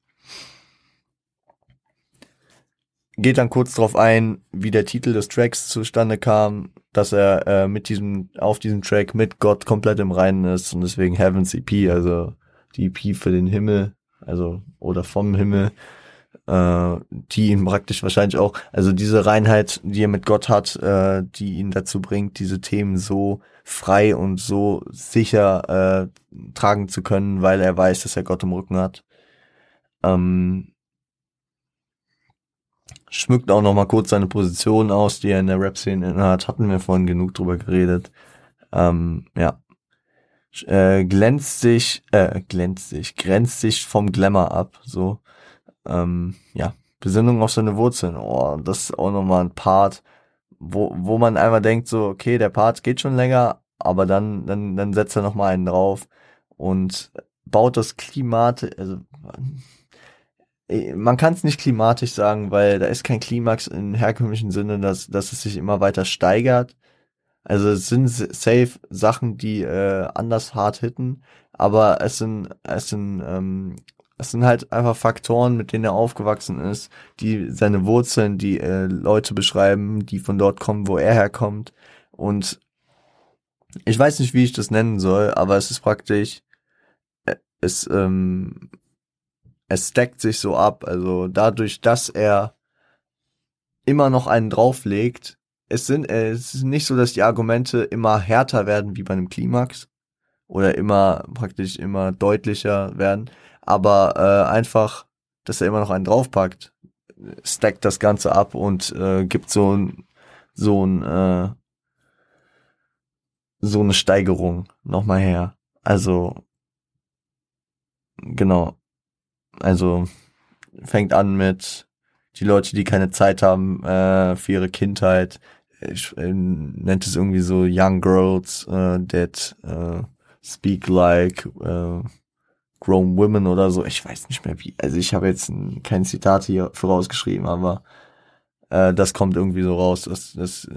Geht dann kurz darauf ein, wie der Titel des Tracks zustande kam, dass er äh, mit diesem, auf diesem Track mit Gott komplett im Reinen ist und deswegen Heaven's EP, also die EP für den Himmel, also oder vom Himmel äh, die ihn praktisch wahrscheinlich auch, also diese Reinheit, die er mit Gott hat, äh, die ihn dazu bringt, diese Themen so frei und so sicher äh, tragen zu können, weil er weiß, dass er Gott im Rücken hat. Ähm, schmückt auch noch mal kurz seine Position aus, die er in der Rap-Szene hat. Hatten wir vorhin genug drüber geredet. Ähm, ja. Äh, glänzt sich, äh, glänzt sich, grenzt sich vom Glamour ab, so ähm, ja, Besinnung auf seine Wurzeln. Oh, das ist auch nochmal ein Part, wo, wo man einmal denkt, so, okay, der Part geht schon länger, aber dann, dann, dann setzt er nochmal einen drauf und baut das Klimat, also man kann es nicht klimatisch sagen, weil da ist kein Klimax im herkömmlichen Sinne, dass, dass es sich immer weiter steigert. Also es sind safe Sachen, die äh, anders hart hitten, aber es sind es sind ähm, es sind halt einfach Faktoren, mit denen er aufgewachsen ist, die seine Wurzeln, die äh, Leute beschreiben, die von dort kommen, wo er herkommt. Und ich weiß nicht, wie ich das nennen soll, aber es ist praktisch, äh, es, ähm, es stackt sich so ab. Also dadurch, dass er immer noch einen drauflegt, es sind, äh, es ist nicht so, dass die Argumente immer härter werden wie bei einem Klimax, oder immer praktisch immer deutlicher werden, aber äh, einfach, dass er immer noch einen draufpackt, stackt das Ganze ab und äh, gibt so ein so ein äh, so eine Steigerung nochmal her. Also genau. Also fängt an mit die Leute, die keine Zeit haben äh, für ihre Kindheit. Ich äh, nennt es irgendwie so Young Girls äh, that äh, speak like äh, grown women oder so. Ich weiß nicht mehr wie. Also ich habe jetzt kein Zitat hier vorausgeschrieben, aber äh, das kommt irgendwie so raus, dass, dass,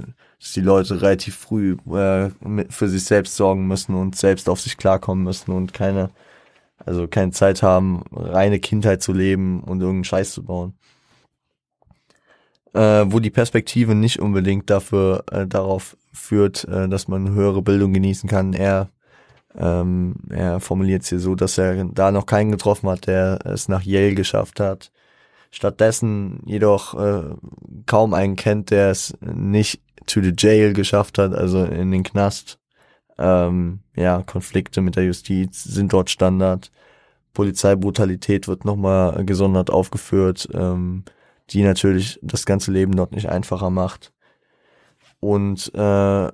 dass die Leute relativ früh äh, für sich selbst sorgen müssen und selbst auf sich klarkommen müssen und keine also keine Zeit haben, reine Kindheit zu leben und irgendeinen Scheiß zu bauen. Äh, wo die Perspektive nicht unbedingt dafür äh, darauf führt, äh, dass man höhere Bildung genießen kann. Er, ähm, er formuliert es hier so, dass er da noch keinen getroffen hat, der es nach Yale geschafft hat. Stattdessen jedoch äh, kaum einen kennt, der es nicht to the jail geschafft hat, also in den Knast. Ähm, ja, Konflikte mit der Justiz sind dort Standard. Polizeibrutalität wird nochmal gesondert aufgeführt, ähm, die natürlich das ganze Leben dort nicht einfacher macht. Und äh,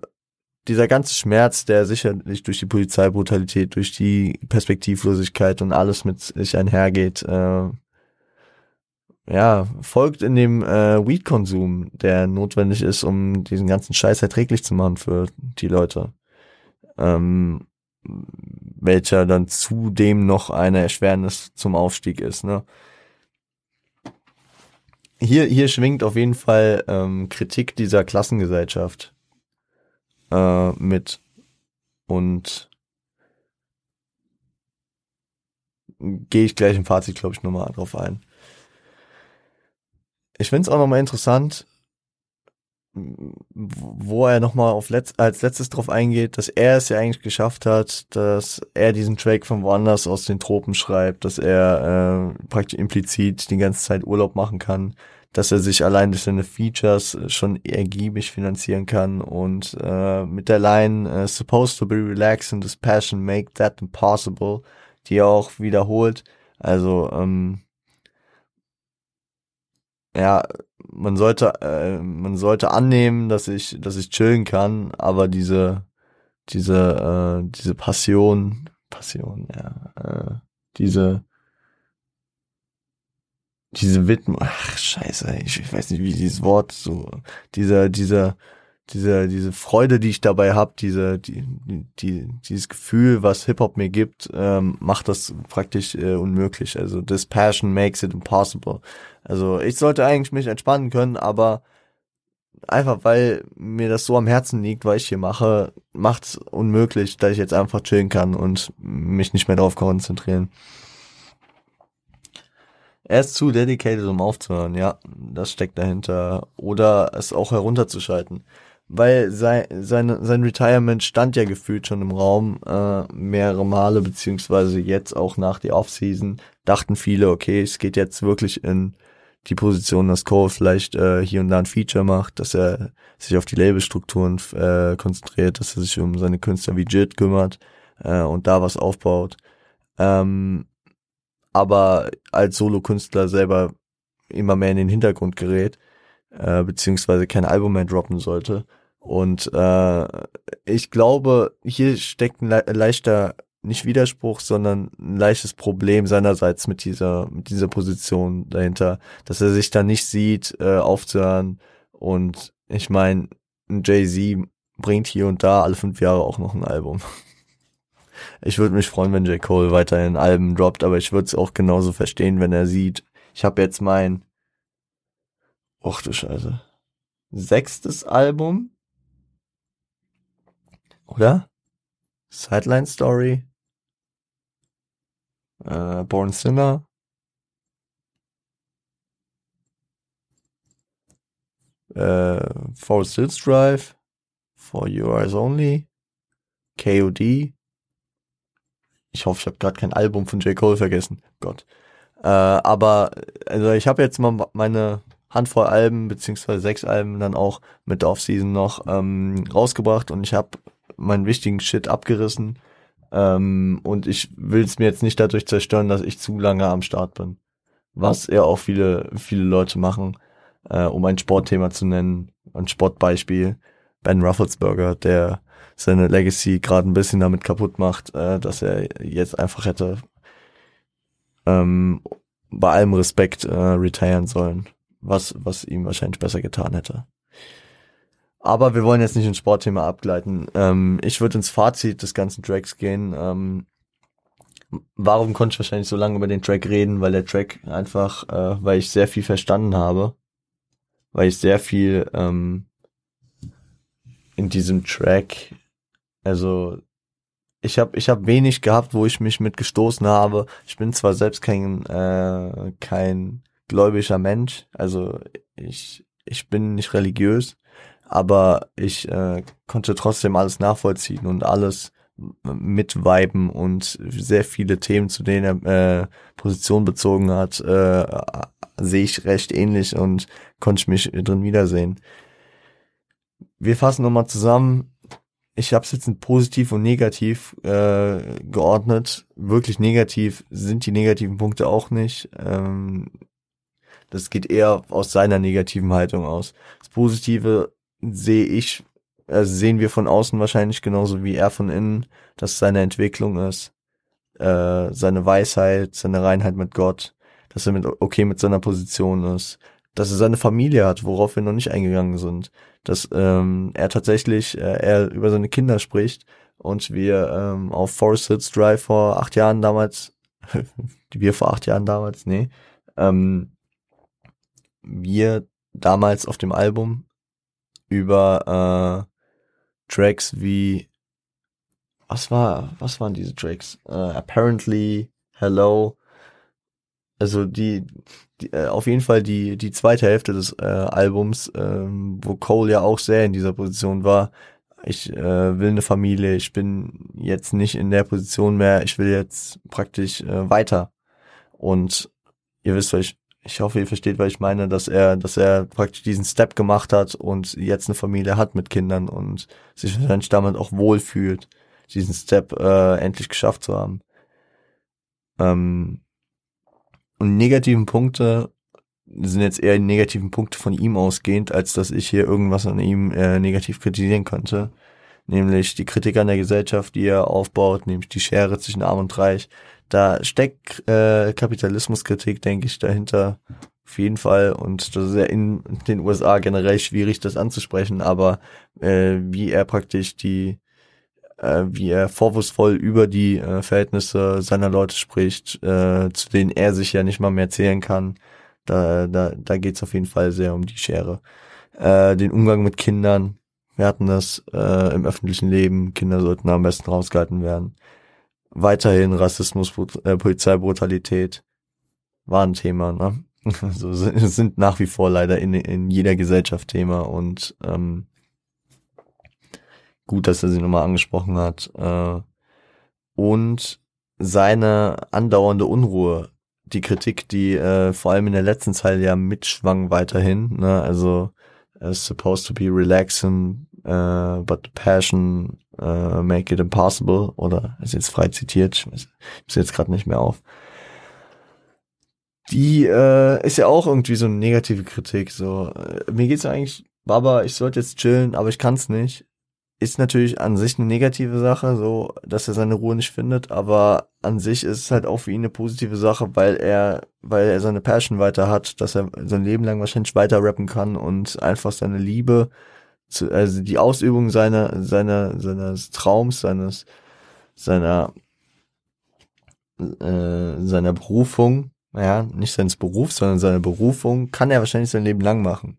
dieser ganze Schmerz, der sicherlich durch die Polizeibrutalität, durch die Perspektivlosigkeit und alles mit sich einhergeht, äh, ja, folgt in dem äh, Weed-Konsum, der notwendig ist, um diesen ganzen Scheiß erträglich zu machen für die Leute ähm, welcher dann zudem noch eine Erschwernis zum Aufstieg ist. Ne? Hier, hier schwingt auf jeden Fall ähm, Kritik dieser Klassengesellschaft äh, mit und gehe ich gleich im Fazit, glaube ich, nochmal drauf ein. Ich finde es auch nochmal interessant, wo er nochmal auf letzt, als letztes drauf eingeht, dass er es ja eigentlich geschafft hat, dass er diesen Track von woanders aus den Tropen schreibt, dass er äh, praktisch implizit die ganze Zeit Urlaub machen kann, dass er sich allein durch seine Features schon ergiebig finanzieren kann und äh, mit der Line uh, supposed to be relaxed and this passion make that impossible, die er auch wiederholt. Also ähm, ja, man sollte, äh, man sollte annehmen, dass ich, dass ich chillen kann, aber diese, diese, äh, diese Passion, Passion, ja, äh, diese, diese Widmung, ach scheiße, ich, ich weiß nicht, wie dieses Wort so, dieser, dieser, diese, diese Freude, die ich dabei habe, diese, die, die, dieses Gefühl, was Hip-Hop mir gibt, ähm, macht das praktisch äh, unmöglich. Also this passion makes it impossible. Also ich sollte eigentlich mich entspannen können, aber einfach weil mir das so am Herzen liegt, was ich hier mache, macht es unmöglich, dass ich jetzt einfach chillen kann und mich nicht mehr darauf konzentrieren. Er ist zu dedicated, um aufzuhören, ja, das steckt dahinter. Oder es auch herunterzuschalten weil sein, sein, sein Retirement stand ja gefühlt schon im Raum äh, mehrere Male, beziehungsweise jetzt auch nach der Offseason dachten viele, okay, es geht jetzt wirklich in die Position, dass Cole vielleicht äh, hier und da ein Feature macht, dass er sich auf die Labelstrukturen äh, konzentriert, dass er sich um seine Künstler wie Jit kümmert äh, und da was aufbaut. Ähm, aber als Solo-Künstler selber immer mehr in den Hintergrund gerät äh, beziehungsweise kein Album mehr droppen sollte. Und äh, ich glaube, hier steckt ein le leichter, nicht Widerspruch, sondern ein leichtes Problem seinerseits mit dieser, mit dieser Position dahinter, dass er sich da nicht sieht, äh, aufzuhören. Und ich meine, ein Jay-Z bringt hier und da alle fünf Jahre auch noch ein Album. Ich würde mich freuen, wenn J. Cole weiterhin Alben droppt, aber ich würde es auch genauso verstehen, wenn er sieht, ich habe jetzt mein Och du Scheiße. Sechstes Album. Oder? Sideline Story. Äh, Born Sinner. Äh, Forest Hills Drive. For Your Eyes Only. KOD. Ich hoffe, ich habe gerade kein Album von J. Cole vergessen. Gott. Äh, aber also ich habe jetzt mal meine Handvoll Alben, beziehungsweise sechs Alben dann auch mit der Offseason noch ähm, rausgebracht und ich habe meinen wichtigen Shit abgerissen. Ähm, und ich will es mir jetzt nicht dadurch zerstören, dass ich zu lange am Start bin. Was ja auch viele, viele Leute machen, äh, um ein Sportthema zu nennen, ein Sportbeispiel. Ben Rufflesberger, der seine Legacy gerade ein bisschen damit kaputt macht, äh, dass er jetzt einfach hätte ähm, bei allem Respekt äh, retiren sollen, was, was ihm wahrscheinlich besser getan hätte. Aber wir wollen jetzt nicht ins Sportthema abgleiten. Ähm, ich würde ins Fazit des ganzen Tracks gehen. Ähm, warum konnte ich wahrscheinlich so lange über den Track reden? Weil der Track einfach, äh, weil ich sehr viel verstanden habe, weil ich sehr viel ähm, in diesem Track, also ich habe ich hab wenig gehabt, wo ich mich mit gestoßen habe. Ich bin zwar selbst kein äh, kein gläubiger Mensch, also ich ich bin nicht religiös, aber ich äh, konnte trotzdem alles nachvollziehen und alles mitweiben und sehr viele Themen, zu denen er äh, Position bezogen hat, äh, sehe ich recht ähnlich und konnte ich mich drin wiedersehen. Wir fassen nochmal zusammen. Ich habe es jetzt in positiv und negativ äh, geordnet. Wirklich negativ sind die negativen Punkte auch nicht. Ähm, das geht eher aus seiner negativen Haltung aus. Das Positive sehe ich, also sehen wir von außen wahrscheinlich genauso wie er von innen, dass seine Entwicklung ist, äh, seine Weisheit, seine Reinheit mit Gott, dass er mit, okay mit seiner Position ist, dass er seine Familie hat, worauf wir noch nicht eingegangen sind, dass ähm, er tatsächlich, äh, er über seine Kinder spricht und wir ähm, auf Forest Hills Drive vor acht Jahren damals, wir vor acht Jahren damals, nee, ähm, wir damals auf dem Album über äh, Tracks wie was war, was waren diese Tracks? Uh, apparently, Hello. Also die, die äh, auf jeden Fall die die zweite Hälfte des äh, Albums, ähm, wo Cole ja auch sehr in dieser Position war. Ich äh, will eine Familie, ich bin jetzt nicht in der Position mehr, ich will jetzt praktisch äh, weiter. Und ihr wisst, was ich ich hoffe, ihr versteht, was ich meine, dass er, dass er praktisch diesen Step gemacht hat und jetzt eine Familie hat mit Kindern und sich wahrscheinlich damit auch wohlfühlt, diesen Step äh, endlich geschafft zu haben. Ähm, und negativen Punkte sind jetzt eher die negativen Punkte von ihm ausgehend, als dass ich hier irgendwas an ihm äh, negativ kritisieren könnte. Nämlich die Kritik an der Gesellschaft, die er aufbaut, nämlich die Schere zwischen Arm und Reich, da steckt äh, Kapitalismuskritik, denke ich, dahinter. Auf jeden Fall. Und das ist ja in den USA generell schwierig, das anzusprechen, aber äh, wie er praktisch die, äh, wie er vorwurfsvoll über die äh, Verhältnisse seiner Leute spricht, äh, zu denen er sich ja nicht mal mehr zählen kann, da, da, da geht's auf jeden Fall sehr um die Schere. Äh, den Umgang mit Kindern, wir hatten das äh, im öffentlichen Leben, Kinder sollten am besten rausgehalten werden weiterhin Rassismus, äh, Polizeibrutalität war ein Thema, ne? Also sind nach wie vor leider in, in jeder Gesellschaft Thema und ähm, gut, dass er sie nochmal angesprochen hat. Äh, und seine andauernde Unruhe, die Kritik, die äh, vor allem in der letzten Zeit ja mitschwang weiterhin, ne? Also it's supposed to be relaxing, uh, but the passion uh, make it impossible oder ist jetzt frei zitiert, ich weiß, jetzt gerade nicht mehr auf. Die äh, ist ja auch irgendwie so eine negative Kritik. So, äh, mir geht's eigentlich, Baba, ich sollte jetzt chillen, aber ich kann's nicht. Ist natürlich an sich eine negative Sache, so, dass er seine Ruhe nicht findet, aber an sich ist es halt auch für ihn eine positive Sache, weil er, weil er seine Passion weiter hat, dass er sein Leben lang wahrscheinlich weiter rappen kann und einfach seine Liebe zu, also die Ausübung seiner, seiner, seines Traums, seines, seiner, äh, seiner Berufung, ja, nicht seines Berufs, sondern seine Berufung, kann er wahrscheinlich sein Leben lang machen.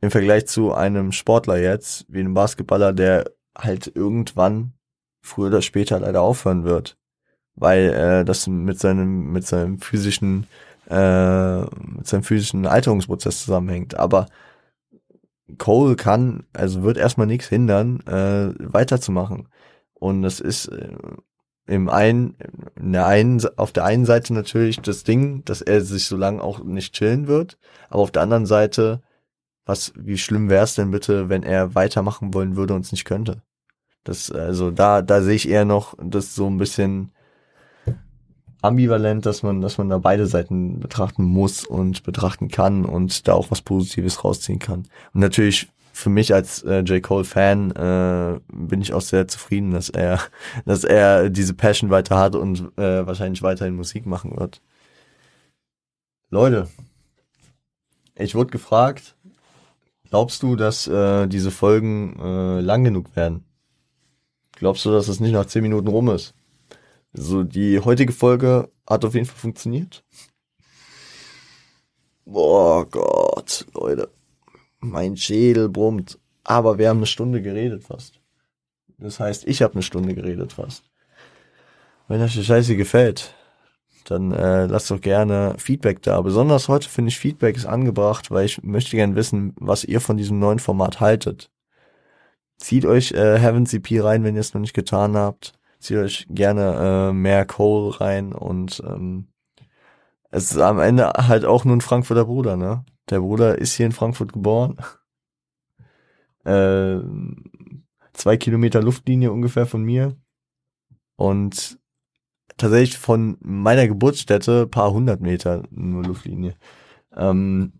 Im Vergleich zu einem Sportler jetzt, wie einem Basketballer, der halt irgendwann früher oder später leider aufhören wird. Weil äh, das mit seinem, mit seinem physischen, äh, mit seinem physischen Alterungsprozess zusammenhängt. Aber Cole kann, also wird erstmal nichts hindern, äh, weiterzumachen. Und das ist äh, im einen, in der einen, auf der einen Seite natürlich das Ding, dass er sich so lange auch nicht chillen wird, aber auf der anderen Seite, was, wie schlimm wäre es denn bitte, wenn er weitermachen wollen würde und es nicht könnte? Das, also da, da sehe ich eher noch das so ein bisschen ambivalent, dass man, dass man da beide Seiten betrachten muss und betrachten kann und da auch was Positives rausziehen kann. Und natürlich für mich als äh, J. Cole Fan äh, bin ich auch sehr zufrieden, dass er, dass er diese Passion weiter hat und äh, wahrscheinlich weiterhin Musik machen wird. Leute, ich wurde gefragt, glaubst du, dass äh, diese Folgen äh, lang genug werden? Glaubst du, dass es nicht nach zehn Minuten rum ist? So, die heutige Folge hat auf jeden Fall funktioniert. Boah Gott, Leute. Mein Schädel brummt. Aber wir haben eine Stunde geredet fast. Das heißt, ich habe eine Stunde geredet fast. Wenn euch die Scheiße gefällt, dann äh, lasst doch gerne Feedback da. Besonders heute finde ich Feedback ist angebracht, weil ich möchte gerne wissen, was ihr von diesem neuen Format haltet. Zieht euch äh, Heaven CP rein, wenn ihr es noch nicht getan habt. Zieht euch gerne äh, mehr Cole rein und ähm, es ist am Ende halt auch nur ein Frankfurter Bruder, ne? Der Bruder ist hier in Frankfurt geboren. Äh, zwei Kilometer Luftlinie ungefähr von mir. Und tatsächlich von meiner Geburtsstätte paar hundert Meter nur Luftlinie. Ähm,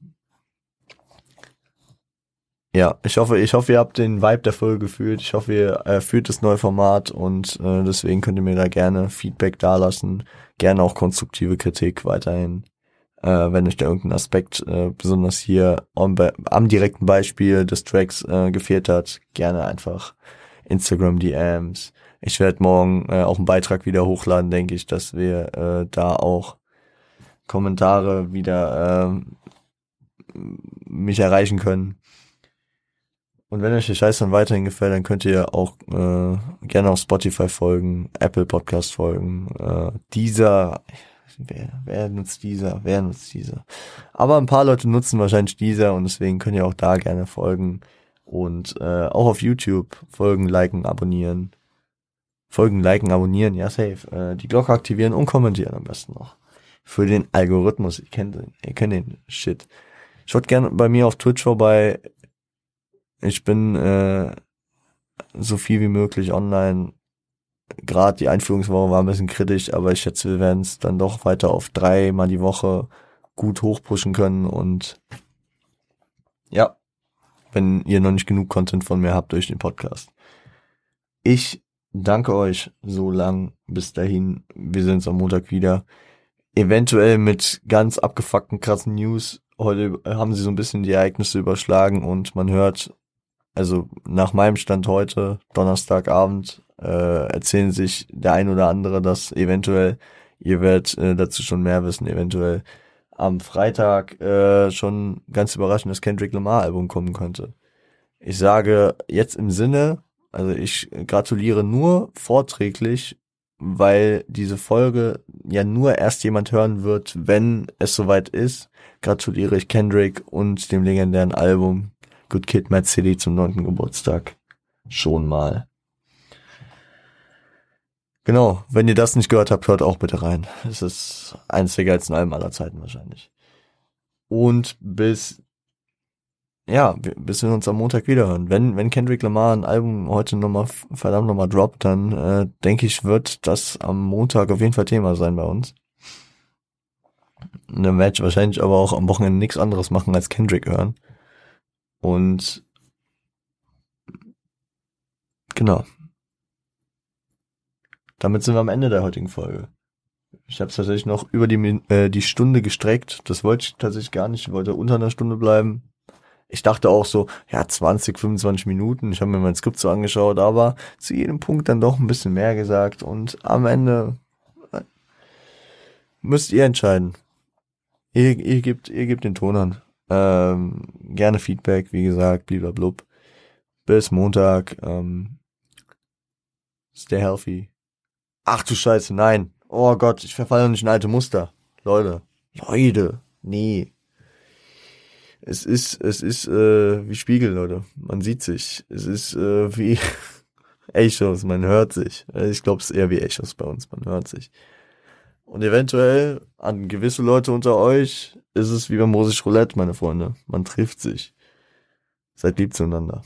ja, ich hoffe, ich hoffe, ihr habt den Vibe der Folge gefühlt. Ich hoffe, ihr äh, fühlt das neue Format und äh, deswegen könnt ihr mir da gerne Feedback dalassen. Gerne auch konstruktive Kritik weiterhin äh, wenn euch da irgendein Aspekt äh, besonders hier am, am direkten Beispiel des Tracks äh, gefehlt hat, gerne einfach Instagram DMs. Ich werde morgen äh, auch einen Beitrag wieder hochladen, denke ich, dass wir äh, da auch Kommentare wieder äh, mich erreichen können. Und wenn euch der Scheiß dann weiterhin gefällt, dann könnt ihr auch äh, gerne auf Spotify folgen, Apple Podcast folgen, äh, dieser wer, wer nutzt dieser, wer nutzt dieser. Aber ein paar Leute nutzen wahrscheinlich dieser und deswegen könnt ihr auch da gerne folgen. Und äh, auch auf YouTube folgen, liken, abonnieren. Folgen, liken, abonnieren, ja safe. Äh, die Glocke aktivieren und kommentieren am besten noch. Für den Algorithmus, ihr kennt den, ihr kennt den Shit. Schaut gerne bei mir auf Twitch vorbei. Ich bin äh, so viel wie möglich online gerade die Einführungswoche war ein bisschen kritisch, aber ich schätze, wir werden es dann doch weiter auf drei mal die Woche gut hochpushen können und ja, wenn ihr noch nicht genug Content von mir habt durch den Podcast. Ich danke euch so lang bis dahin. Wir sehen uns am Montag wieder. Eventuell mit ganz abgefuckten krassen News. Heute haben sie so ein bisschen die Ereignisse überschlagen und man hört, also nach meinem Stand heute, Donnerstagabend, äh, erzählen sich der ein oder andere das eventuell. Ihr werdet äh, dazu schon mehr wissen, eventuell am Freitag äh, schon ganz überraschend das Kendrick Lamar Album kommen könnte. Ich sage jetzt im Sinne, also ich gratuliere nur vorträglich, weil diese Folge ja nur erst jemand hören wird, wenn es soweit ist. Gratuliere ich Kendrick und dem legendären Album Good Kid, Mad City zum neunten Geburtstag. Schon mal. Genau, wenn ihr das nicht gehört habt, hört auch bitte rein. Es ist eines der geilsten Alben aller Zeiten wahrscheinlich. Und bis, ja, bis wir uns am Montag wiederhören. Wenn, wenn Kendrick Lamar ein Album heute nochmal, verdammt nochmal droppt, dann äh, denke ich, wird das am Montag auf jeden Fall Thema sein bei uns. Werde ich wahrscheinlich aber auch am Wochenende nichts anderes machen als Kendrick hören. Und genau. Damit sind wir am Ende der heutigen Folge. Ich habe es tatsächlich noch über die, äh, die Stunde gestreckt. Das wollte ich tatsächlich gar nicht. Ich wollte unter einer Stunde bleiben. Ich dachte auch so, ja, 20, 25 Minuten. Ich habe mir mein Skript so angeschaut, aber zu jedem Punkt dann doch ein bisschen mehr gesagt. Und am Ende äh, müsst ihr entscheiden. Ihr, ihr, gebt, ihr gebt den Ton an. Ähm, gerne Feedback, wie gesagt, blub. Bis Montag. Ähm, stay healthy. Ach du Scheiße, nein. Oh Gott, ich verfalle nicht in alte Muster. Leute. Leute. Nee. Es ist, es ist äh, wie Spiegel, Leute. Man sieht sich. Es ist äh, wie Echos, man hört sich. Ich glaube, es ist eher wie Echos bei uns, man hört sich. Und eventuell an gewisse Leute unter euch ist es wie beim Russisch Roulette, meine Freunde. Man trifft sich. Seid lieb zueinander.